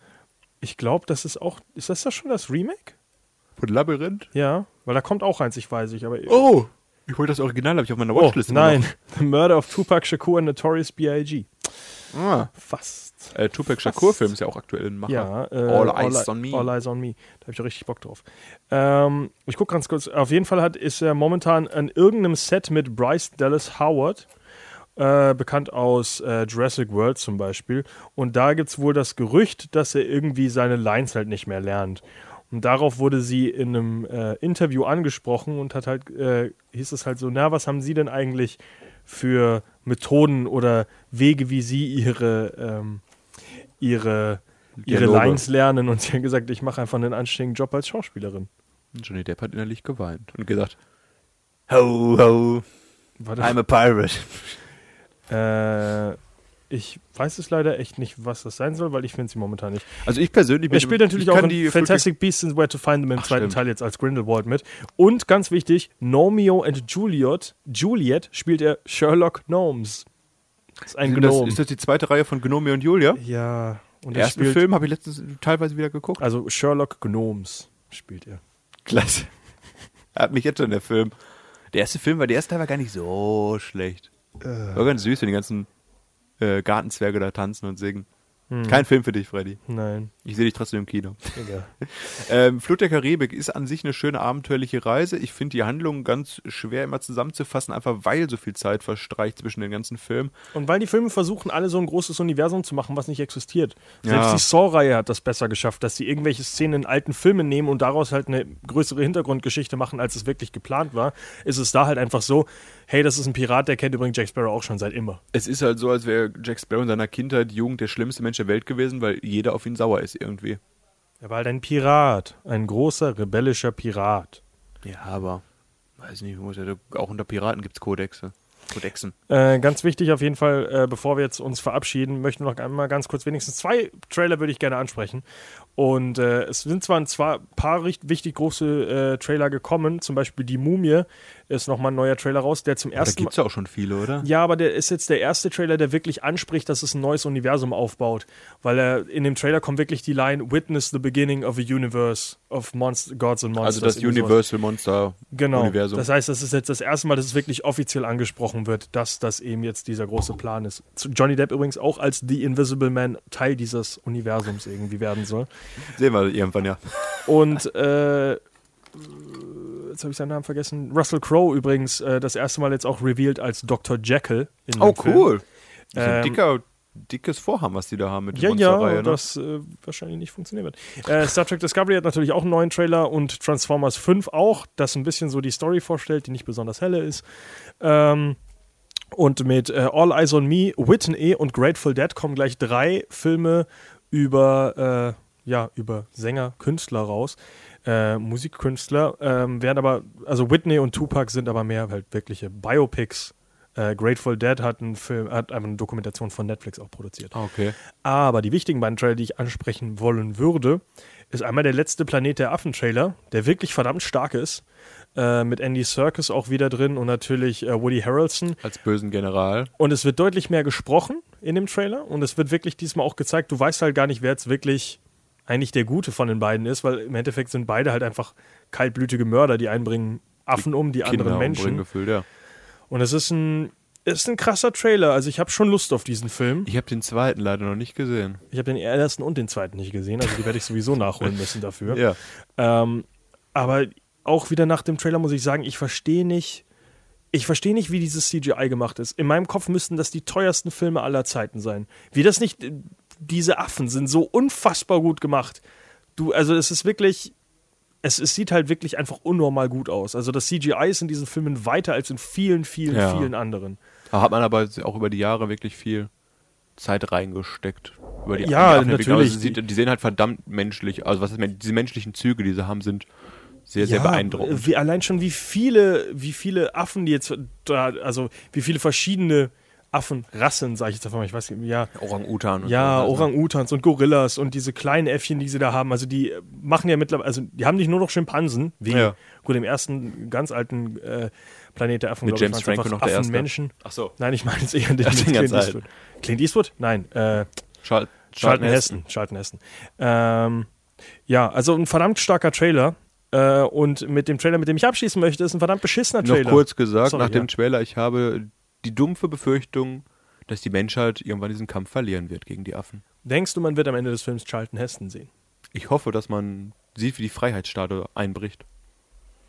Ich glaube, das ist auch. Ist das da schon das Remake? Von Labyrinth? Ja, weil da kommt auch eins, ich weiß nicht, aber. Oh! Ich wollte das Original, habe ich auf meiner Oh, Watchlist. immer nein. The Murder of Tupac Shakur and Notorious B.I.G. Ah. Fast. Äh, Tupac Shakur-Film ist ja auch aktuell in Macher. Ja, äh, All Eyes Eye- on Me. All Eyes on Me. Da habe ich auch richtig Bock drauf. Ähm, ich gucke ganz kurz. Auf jeden Fall hat, ist er momentan an irgendeinem Set mit Bryce Dallas Howard. Äh, bekannt aus äh, Jurassic World zum Beispiel. Und da gibt es wohl das Gerücht, dass er irgendwie seine Lines halt nicht mehr lernt. Und darauf wurde sie in einem äh, Interview angesprochen und hat halt, äh, hieß es halt so, na, was haben Sie denn eigentlich für Methoden oder Wege, wie Sie Ihre, ähm, ihre, ihre Dialoge. Lines lernen? Und sie hat gesagt, ich mache einfach einen anständigen Job als Schauspielerin. Johnny Depp hat innerlich geweint und gesagt, Ho, ho, I'm a pirate. äh, ich weiß es leider echt nicht, was das sein soll, weil ich finde sie momentan nicht. Also ich persönlich Er spielt natürlich ich auch in die Fantastic Beasts and Where to Find Them im Ach, zweiten stimmt. Teil jetzt als Grindelwald mit. Und ganz wichtig, Romeo and Juliet, Juliet spielt er Sherlock Gnomes. Das ist ein Sind das, Gnome. ist das die zweite Reihe von Gnome und Julia? ja, und er ersten spielt, Film habe ich letztens teilweise wieder geguckt. also Sherlock Gnomes spielt er. Klasse. Er hat mich jetzt schon der Film. Der erste Film war, der erste Teil war gar nicht so schlecht. War ganz süß, wenn die ganzen äh, Gartenzwerge da tanzen und singen. Hm. Kein Film für dich, Freddy. Nein, Ich sehe dich trotzdem im Kino. egal. Ähm, Flut der Karibik ist an sich eine schöne abenteuerliche Reise. Ich finde die Handlung ganz schwer immer zusammenzufassen, einfach weil so viel Zeit verstreicht zwischen den ganzen Filmen. Und weil die Filme versuchen, alle so ein großes Universum zu machen, was nicht existiert. Ja. Selbst die Saw-Reihe hat das besser geschafft, dass sie irgendwelche Szenen in alten Filmen nehmen und daraus halt eine größere Hintergrundgeschichte machen, als es wirklich geplant war. Ist es da halt einfach so, hey, das ist ein Pirat, der kennt übrigens Jack Sparrow auch schon seit immer. Es ist halt so, als wäre Jack Sparrow in seiner Kindheit, Jugend der schlimmste Mensch der Welt gewesen, weil jeder auf ihn sauer ist irgendwie. Er war halt ein Pirat. Ein großer, rebellischer Pirat. Ja, aber weiß nicht, auch unter Piraten gibt es Kodexe. Kodexen. Äh, ganz wichtig auf jeden Fall, äh, bevor wir jetzt uns verabschieden, möchten wir noch einmal ganz kurz wenigstens zwei Trailer würde ich gerne ansprechen. Und äh, es sind zwar ein paar richtig, wichtig große äh, Trailer gekommen, zum Beispiel Die Mumie ist nochmal ein neuer Trailer raus, der zum Da ersten gibt es ja auch schon viele, oder? Ja, aber der ist jetzt der erste Trailer, der wirklich anspricht, dass es ein neues Universum aufbaut. Weil er in dem Trailer kommt wirklich die Line Witness the beginning of a universe of Monst Gods and Monsters. Also das. Universal Monster Genau. Universum. Das heißt, das ist jetzt das erste Mal, dass es wirklich offiziell angesprochen wird, dass das eben jetzt dieser große Plan ist. Johnny Depp übrigens auch als The Invisible Man Teil dieses Universums irgendwie werden soll. Sehen wir irgendwann, ja. Und äh, jetzt habe ich seinen Namen vergessen. Russell Crowe übrigens äh, das erste Mal jetzt auch revealed als Dr. Jekyll. In Oh, cool. Das ist ein Ähm, dicker, dickes Vorhaben, was die da haben mit der Ja, ja, Monsterreihe. ne? das äh, wahrscheinlich nicht funktionieren wird. Äh, Star Trek Discovery hat natürlich auch einen neuen Trailer und Transformers 5 auch, das ein bisschen so die Story vorstellt, die nicht besonders helle ist. Ähm, und mit äh, All Eyes on Me, Whitney und Grateful Dead kommen gleich drei Filme über, äh, ja, über Sänger, Künstler raus. Äh, Musikkünstler, ähm, werden aber, also Whitney und Tupac sind aber mehr halt wirkliche Biopics. Äh, Grateful Dead hat einen Film, hat einfach eine Dokumentation von Netflix auch produziert. Ah, okay. Aber die wichtigen beiden Trailer, die ich ansprechen wollen würde, ist einmal der letzte Planet der Affen-Trailer, der wirklich verdammt stark ist. Äh, mit Andy Serkis auch wieder drin und natürlich äh, Woody Harrelson. Als bösen General. Und es wird deutlich mehr gesprochen in dem Trailer und es wird wirklich diesmal auch gezeigt, du weißt halt gar nicht, wer jetzt wirklich eigentlich der Gute von den beiden ist, weil im Endeffekt sind beide halt einfach kaltblütige Mörder, die einen bringen Affen um, die Kinder anderen Menschen. gefühlt, ja. Und es ist ein, es ist ein krasser Trailer, also ich habe schon Lust auf diesen Film. Ich habe den zweiten leider noch nicht gesehen. Ich habe den ersten und den zweiten nicht gesehen, also die werde ich sowieso nachholen müssen dafür. Ja. Ähm, aber auch wieder nach dem Trailer muss ich sagen, ich verstehe nicht, ich verstehe nicht, wie dieses CGI gemacht ist. In meinem Kopf müssten das die teuersten Filme aller Zeiten sein. Wie das nicht, diese Affen sind so unfassbar gut gemacht. Du, also es ist wirklich, es, es sieht halt wirklich einfach unnormal gut aus. Also das CGI ist in diesen Filmen weiter als in vielen, vielen, Ja. vielen anderen. Da hat man aber auch über die Jahre wirklich viel Zeit reingesteckt. Über die Ja, die Affenentwicklung. natürlich. Also, die, die sehen halt verdammt menschlich. Also was ist, diese menschlichen Züge, die sie haben, sind sehr, sehr Ja, beeindruckend. Wie, allein schon, wie viele, wie viele Affen, die jetzt da, also wie viele verschiedene Affenrassen, sage ich jetzt einfach mal, ich weiß nicht, ja, Orang-Utan Ja. Orang-Utans und Gorillas und diese kleinen Äffchen, die sie da haben. Also die äh, machen ja mittlerweile, also die haben nicht nur noch Schimpansen, wie Ja. gut im ersten ganz alten äh, Planet der Affen, Mit ich, James Franco noch der erste. Affenmenschen. Ach so. Nein, ich meine jetzt eher den ganz Clint alt. Eastwood. Clint Eastwood? Nein, äh, Schal Charlton Heston. Charlton Heston. Ähm, ja, also ein verdammt starker Trailer. Äh, und mit dem Trailer, mit dem ich abschließen möchte, ist ein verdammt beschissener Noch Trailer. kurz gesagt, Sorry, nach dem ja. Trailer, ich habe die dumpfe Befürchtung, dass die Menschheit irgendwann diesen Kampf verlieren wird gegen die Affen. Denkst du, man wird am Ende des Films Charlton Heston sehen? Ich hoffe, dass man sieht, wie die Freiheitsstatue einbricht.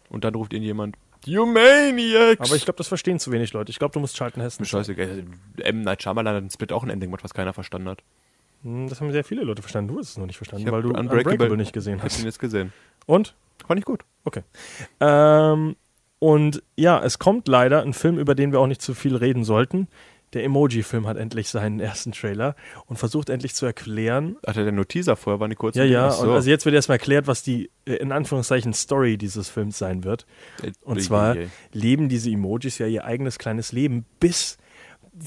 Und dann ruft ihn jemand, You Maniacs! Aber ich glaube, das verstehen zu wenig Leute. Ich glaube, du musst Charlton Heston Scheiße, äh, M. Night Shyamalan hat in Split auch ein Ending gemacht, was keiner verstanden hat. Hm, Das haben sehr viele Leute verstanden. Du hast es noch nicht verstanden, Ich weil du Unbreakable, nicht gesehen Ich hab hast. ihn jetzt gesehen. Und? Fand ich gut. Okay. Ähm, und ja, es kommt leider ein Film, über den wir auch nicht zu viel reden sollten. Der Emoji-Film hat endlich seinen ersten Trailer und versucht endlich zu erklären. Ach, der nur Teaser vorher war nicht kurz. Ja, ja, so. und also jetzt wird erstmal erklärt, was die äh, in Anführungszeichen Story dieses Films sein wird. Äh, Und zwar leben diese Emojis ja ihr eigenes kleines Leben, bis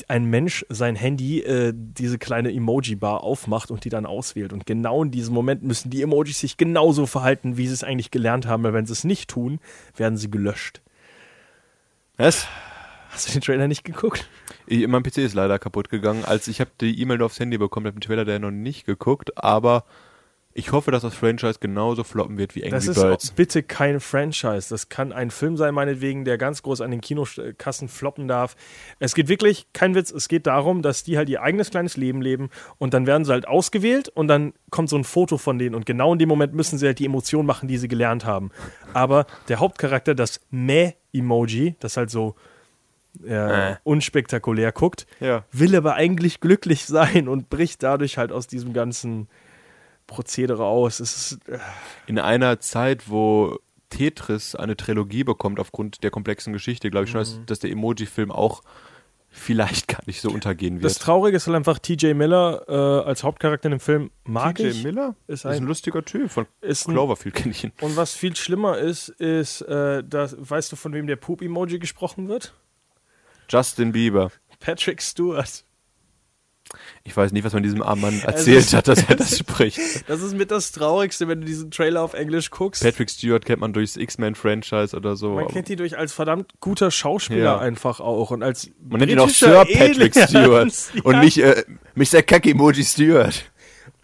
ein Mensch sein Handy äh, diese kleine Emoji-Bar aufmacht und die dann auswählt. Und genau in diesem Moment müssen die Emojis sich genauso verhalten, wie sie es eigentlich gelernt haben, weil wenn sie es nicht tun, werden sie gelöscht. Was? Hast du den Trailer nicht geguckt? Ich, mein PC ist leider kaputt gegangen. Als ich habe die E-Mail nur aufs Handy bekommen, habe den Trailer der noch nicht geguckt, aber ich hoffe, dass das Franchise genauso floppen wird wie Angry Das ist Birds. bitte kein Franchise. Das kann ein Film sein, meinetwegen, der ganz groß an den Kinokassen floppen darf. Es geht wirklich, kein Witz, es geht darum, dass die halt ihr eigenes kleines Leben leben und dann werden sie halt ausgewählt und dann kommt so ein Foto von denen und genau in dem Moment müssen sie halt die Emotionen machen, die sie gelernt haben. Aber der Hauptcharakter, das Meh-Emoji, das halt so Äh. unspektakulär guckt, Ja. will aber eigentlich glücklich sein und bricht dadurch halt aus diesem ganzen Prozedere aus. Es ist, äh, In einer Zeit, wo Tetris eine Trilogie bekommt aufgrund der komplexen Geschichte, glaube ich schon, Mhm. dass, dass der Emoji-Film auch vielleicht gar nicht so untergehen wird. Das Traurige ist halt einfach, TJ Miller äh, als Hauptcharakter in dem Film mag TJ ich. Miller Ist ist ein, ein- lustiger Typ. Von Ist ein, Cloverfield kenne ich ihn. und was viel schlimmer ist, ist, äh, dass, weißt du, von wem der Poop-Emoji gesprochen wird? Justin Bieber. Patrick Stewart. Ich weiß nicht, was man diesem armen Mann erzählt hat, dass er das spricht. Das ist mit das Traurigste, wenn du diesen Trailer auf Englisch guckst. Patrick Stewart kennt man durchs X-Men-Franchise oder so. Man kennt ihn durch als verdammt guter Schauspieler Ja. einfach auch und als Man nennt ihn auch Sir Patrick Aliens. Stewart und Ja. nicht äh, Mr. Kack-Emoji Stewart.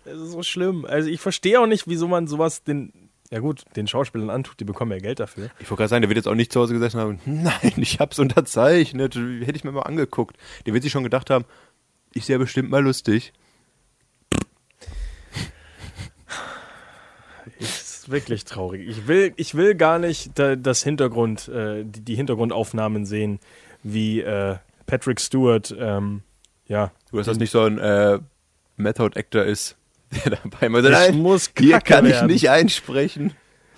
Das ist so schlimm. Also ich verstehe auch nicht, wieso man sowas den, ja gut, den Schauspielern antut, die bekommen ja Geld dafür. Ich wollte gerade sagen, der wird jetzt auch nicht zu Hause gesessen haben, nein, ich hab's unterzeichnet, hätte ich mir mal angeguckt. Der wird sich schon gedacht haben, ich sehe bestimmt mal lustig. ist wirklich traurig. Ich will, ich will gar nicht da, das Hintergrund, äh, die, Hintergrundaufnahmen sehen, wie äh, Patrick Stewart, ähm, ja. Du, dass das nicht so ein äh, Method-Actor ist, der dabei so, Ich nein, muss hier Kacke kann ich werden." nicht einsprechen.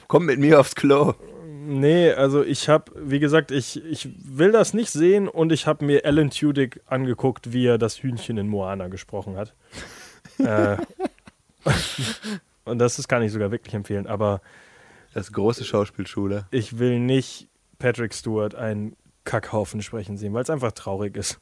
Komm mit mir aufs Klo. Nee, also ich habe, wie gesagt, ich, ich will das nicht sehen und ich habe mir Alan Tudyk angeguckt, wie er das Hühnchen in Moana gesprochen hat. äh, und das, das kann ich sogar wirklich empfehlen, aber Das große Schauspielschule. Ich will nicht Patrick Stewart einen Kackhaufen sprechen sehen, weil es einfach traurig ist.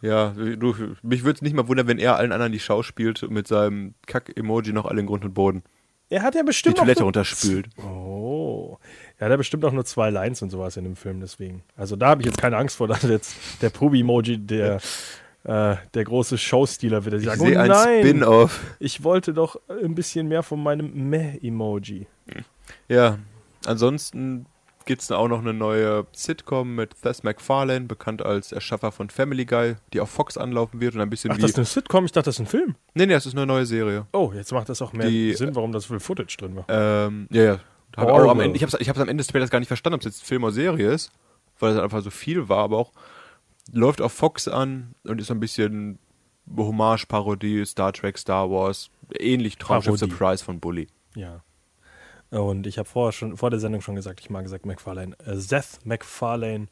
Ja, du, mich würde es nicht mal wundern, wenn er allen anderen die Schau spielt und mit seinem Kack-Emoji noch alle in Grund und Boden Er hat ja die bestimmt Toilette auch nur, runterspült. Oh. Er hat ja bestimmt auch nur zwei Lines und sowas in dem Film, deswegen. Also da habe ich jetzt keine Angst vor, dass jetzt der Pubi-Emoji der, äh, der große Showstealer wird. Ich sagt, oh sehe ein nein, Spin-off. ich wollte doch ein bisschen mehr von meinem Meh-Emoji. Ja, ansonsten gibt es auch noch eine neue Sitcom mit Seth MacFarlane, bekannt als Erschaffer von Family Guy, die auf Fox anlaufen wird und ein bisschen Ach, wie... das ist eine Sitcom? Ich dachte, das ist ein Film. nee, nee, das ist eine neue Serie. Oh, jetzt macht das auch mehr Die- Sinn, warum das viel Footage drin war. Ähm, ja, ja. Hab Orwell. am Ende, ich habe es am Ende des Trailers gar nicht verstanden, ob es jetzt Film oder Serie ist, weil es einfach so viel war, aber auch läuft auf Fox an und ist so ein bisschen Hommage, Parodie, Star Trek, Star Wars, ähnlich Traumschiff. Surprise von Bully. Ja. Und ich habe vorher schon vor der Sendung schon gesagt, ich mag gesagt McFarlane. Äh, Seth MacFarlane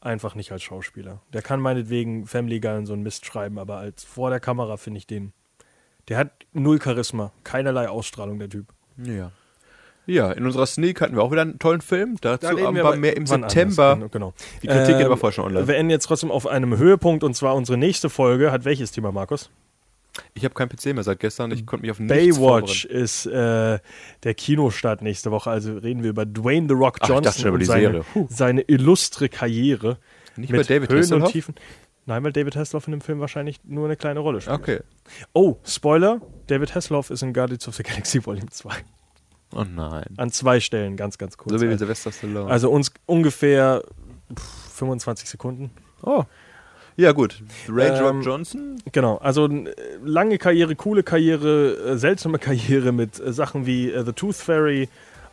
einfach nicht als Schauspieler. Der kann meinetwegen Family Guy und so einen Mist schreiben, aber als vor der Kamera finde ich den. Der hat null Charisma, keinerlei Ausstrahlung, der Typ. Ja. Ja, in unserer Sneak hatten wir auch wieder einen tollen Film. Dazu reden wir aber mehr im September. anders, Genau. Die Kritik geht Ähm, aber vorher schon online. Wir enden jetzt trotzdem auf einem Höhepunkt und zwar unsere nächste Folge hat welches Thema, Markus? Ich habe kein PC mehr seit gestern. Ich konnte mich auf nichts Baywatch ist äh, der Kinostart nächste Woche. Also reden wir über Dwayne The Rock Ach, ich Johnson über und seine, seine illustre Karriere. Nicht mit David Höhen und Hasselhoff? Tiefen. Nein, weil David Hasselhoff in dem Film wahrscheinlich nur eine kleine Rolle spielt. Okay. Oh, Spoiler: David Hasselhoff ist in Guardians of the Galaxy Volume 2. Oh nein. An zwei Stellen, ganz, ganz kurz. So wie also, Sylvester Stallone. also uns ungefähr pff, 25 Sekunden. oh. Ja, gut. Ray Ähm, Rock Johnson. Genau, also lange Karriere, coole Karriere, äh, seltsame Karriere mit äh, Sachen wie äh, The Tooth Fairy,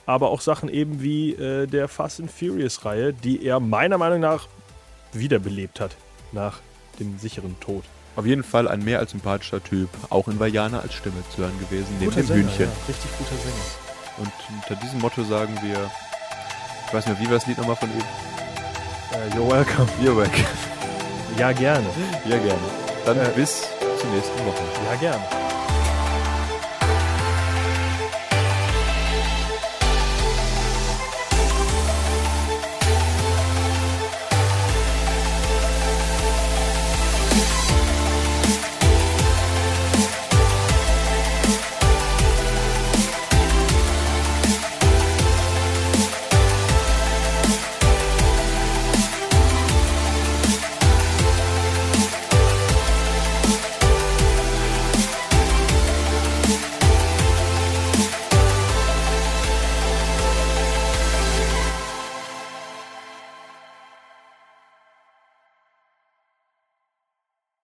aber auch Sachen eben wie äh, der Fast and Furious Reihe, die er meiner Meinung nach wiederbelebt hat nach dem sicheren Tod. Auf jeden Fall ein mehr als sympathischer Typ. Auch in Vajana als Stimme zu hören gewesen, neben Guter dem Sänger, Hühnchen. Ja, richtig guter Sänger. Und unter diesem Motto sagen wir, ich weiß nicht, wie war das Lied nochmal von ihm? Äh, you're welcome. You're back. Ja, gerne. Ja, gerne. Dann Äh, bis zur nächsten Woche. Ja, gerne.